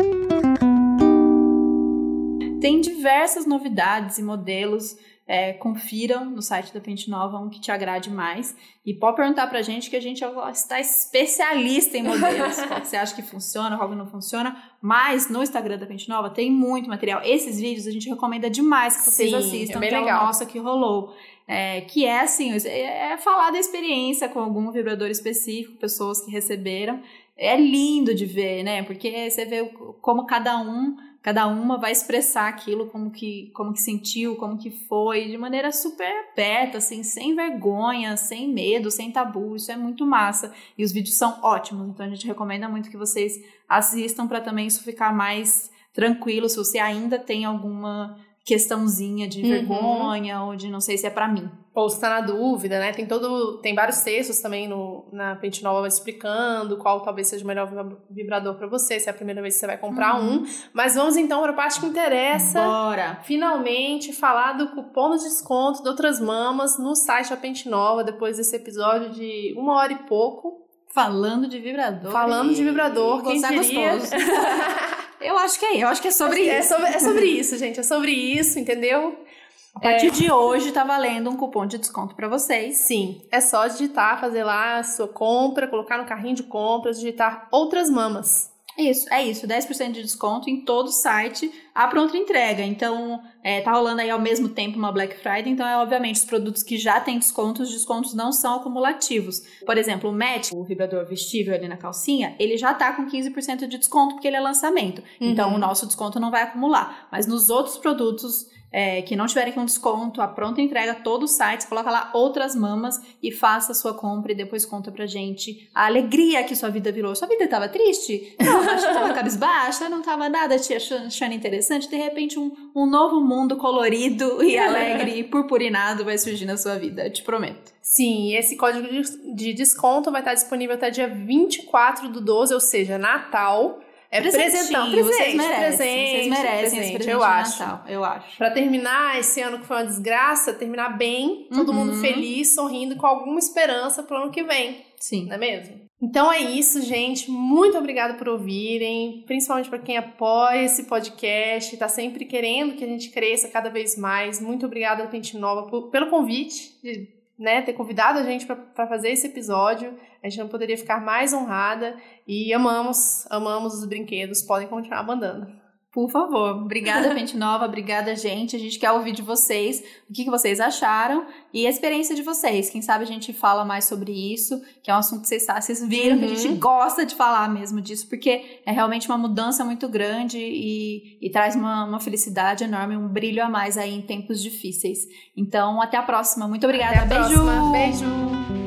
Tem diversas novidades e modelos. é, confiram no site da Pente Nova um que te agrade mais. E pode perguntar pra gente que a gente está especialista em modelos. qual você acha que funciona, qual que não funciona. Mas no Instagram da Pente Nova tem muito material. Esses vídeos a gente recomenda demais que vocês Sim, assistam, é que é legal. o nosso que rolou. É, que é assim, é é falar da experiência com algum vibrador específico, pessoas que receberam. É lindo de ver, né? Porque você vê como cada um, cada uma vai expressar aquilo, como que, como que sentiu, como que foi, de maneira super aberta, assim, sem vergonha, sem medo, sem tabu. Isso é muito massa. E os vídeos são ótimos, então a gente recomenda muito que vocês assistam para também isso ficar mais tranquilo, se você ainda tem alguma questãozinha de Uhum. vergonha ou de não sei se é para mim. Ou se tá na dúvida, né? Tem todo. Tem vários textos também no, na Pente Nova explicando qual talvez seja o melhor vibra- vibrador pra você, se é a primeira vez que você vai comprar Uhum. um. Mas vamos então pra parte que interessa. Bora! Finalmente falar do cupom de desconto de outras mamas no site da Pente Nova, depois desse episódio de uma hora e pouco. Falando de vibrador. Falando de vibrador, e quem diria? eu acho que é, eu acho que é sobre é isso. sobre, é sobre isso, gente. É sobre isso, entendeu? A partir de hoje tá valendo um cupom de desconto para vocês. Sim, é só digitar, fazer lá a sua compra, colocar no carrinho de compras, digitar outras mamas. Isso, é isso, 10% de desconto em todo o site, a pronta entrega. Então, é, tá rolando aí ao mesmo tempo uma Black Friday, então é obviamente os produtos que já têm descontos, os descontos não são acumulativos. Por exemplo, o Match, o vibrador vestível ali na calcinha, ele já tá com 15% de desconto porque ele é lançamento. Então, Uhum. o nosso desconto não vai acumular. Mas nos outros produtos é, que não tiverem com desconto, a pronta entrega, todo o site, você coloca lá outras mamas e faça a sua compra e depois conta pra gente a alegria que sua vida virou. Sua vida tava triste? Não, tava cabisbaixa, não tava nada te achando, interessante. De repente, um, um novo mundo colorido e alegre e purpurinado vai surgir na sua vida, te prometo. Sim, esse código de- de desconto vai estar disponível até dia 24 do 12, ou seja, Natal. É presentão, presente, vocês merecem, presente, vocês merecem presente, presente eu acho. Natal, eu acho. Pra terminar esse ano que foi uma desgraça, terminar bem, todo Uhum. mundo feliz, sorrindo, com alguma esperança pro ano que vem, Sim. não é mesmo? Então é isso, gente. Muito obrigada por ouvirem, principalmente para quem apoia esse podcast, tá sempre querendo que a gente cresça cada vez mais. Muito obrigada, Pente Nova, por- pelo convite de né, ter convidado a gente para fazer esse episódio. A gente não poderia ficar mais honrada e amamos, amamos os brinquedos. Podem continuar mandando. Por favor. Obrigada, Pente Nova. Obrigada, gente. A gente quer ouvir de vocês o que, que vocês acharam e a experiência de vocês. Quem sabe a gente fala mais sobre isso, que é um assunto que vocês, vocês viram, que a gente Uhum. gosta de falar mesmo disso, porque é realmente uma mudança muito grande e, e traz uma, uma felicidade enorme, um brilho a mais aí em tempos difíceis. Então, até a próxima. Muito obrigada. Até a Beijo! próxima. Beijo.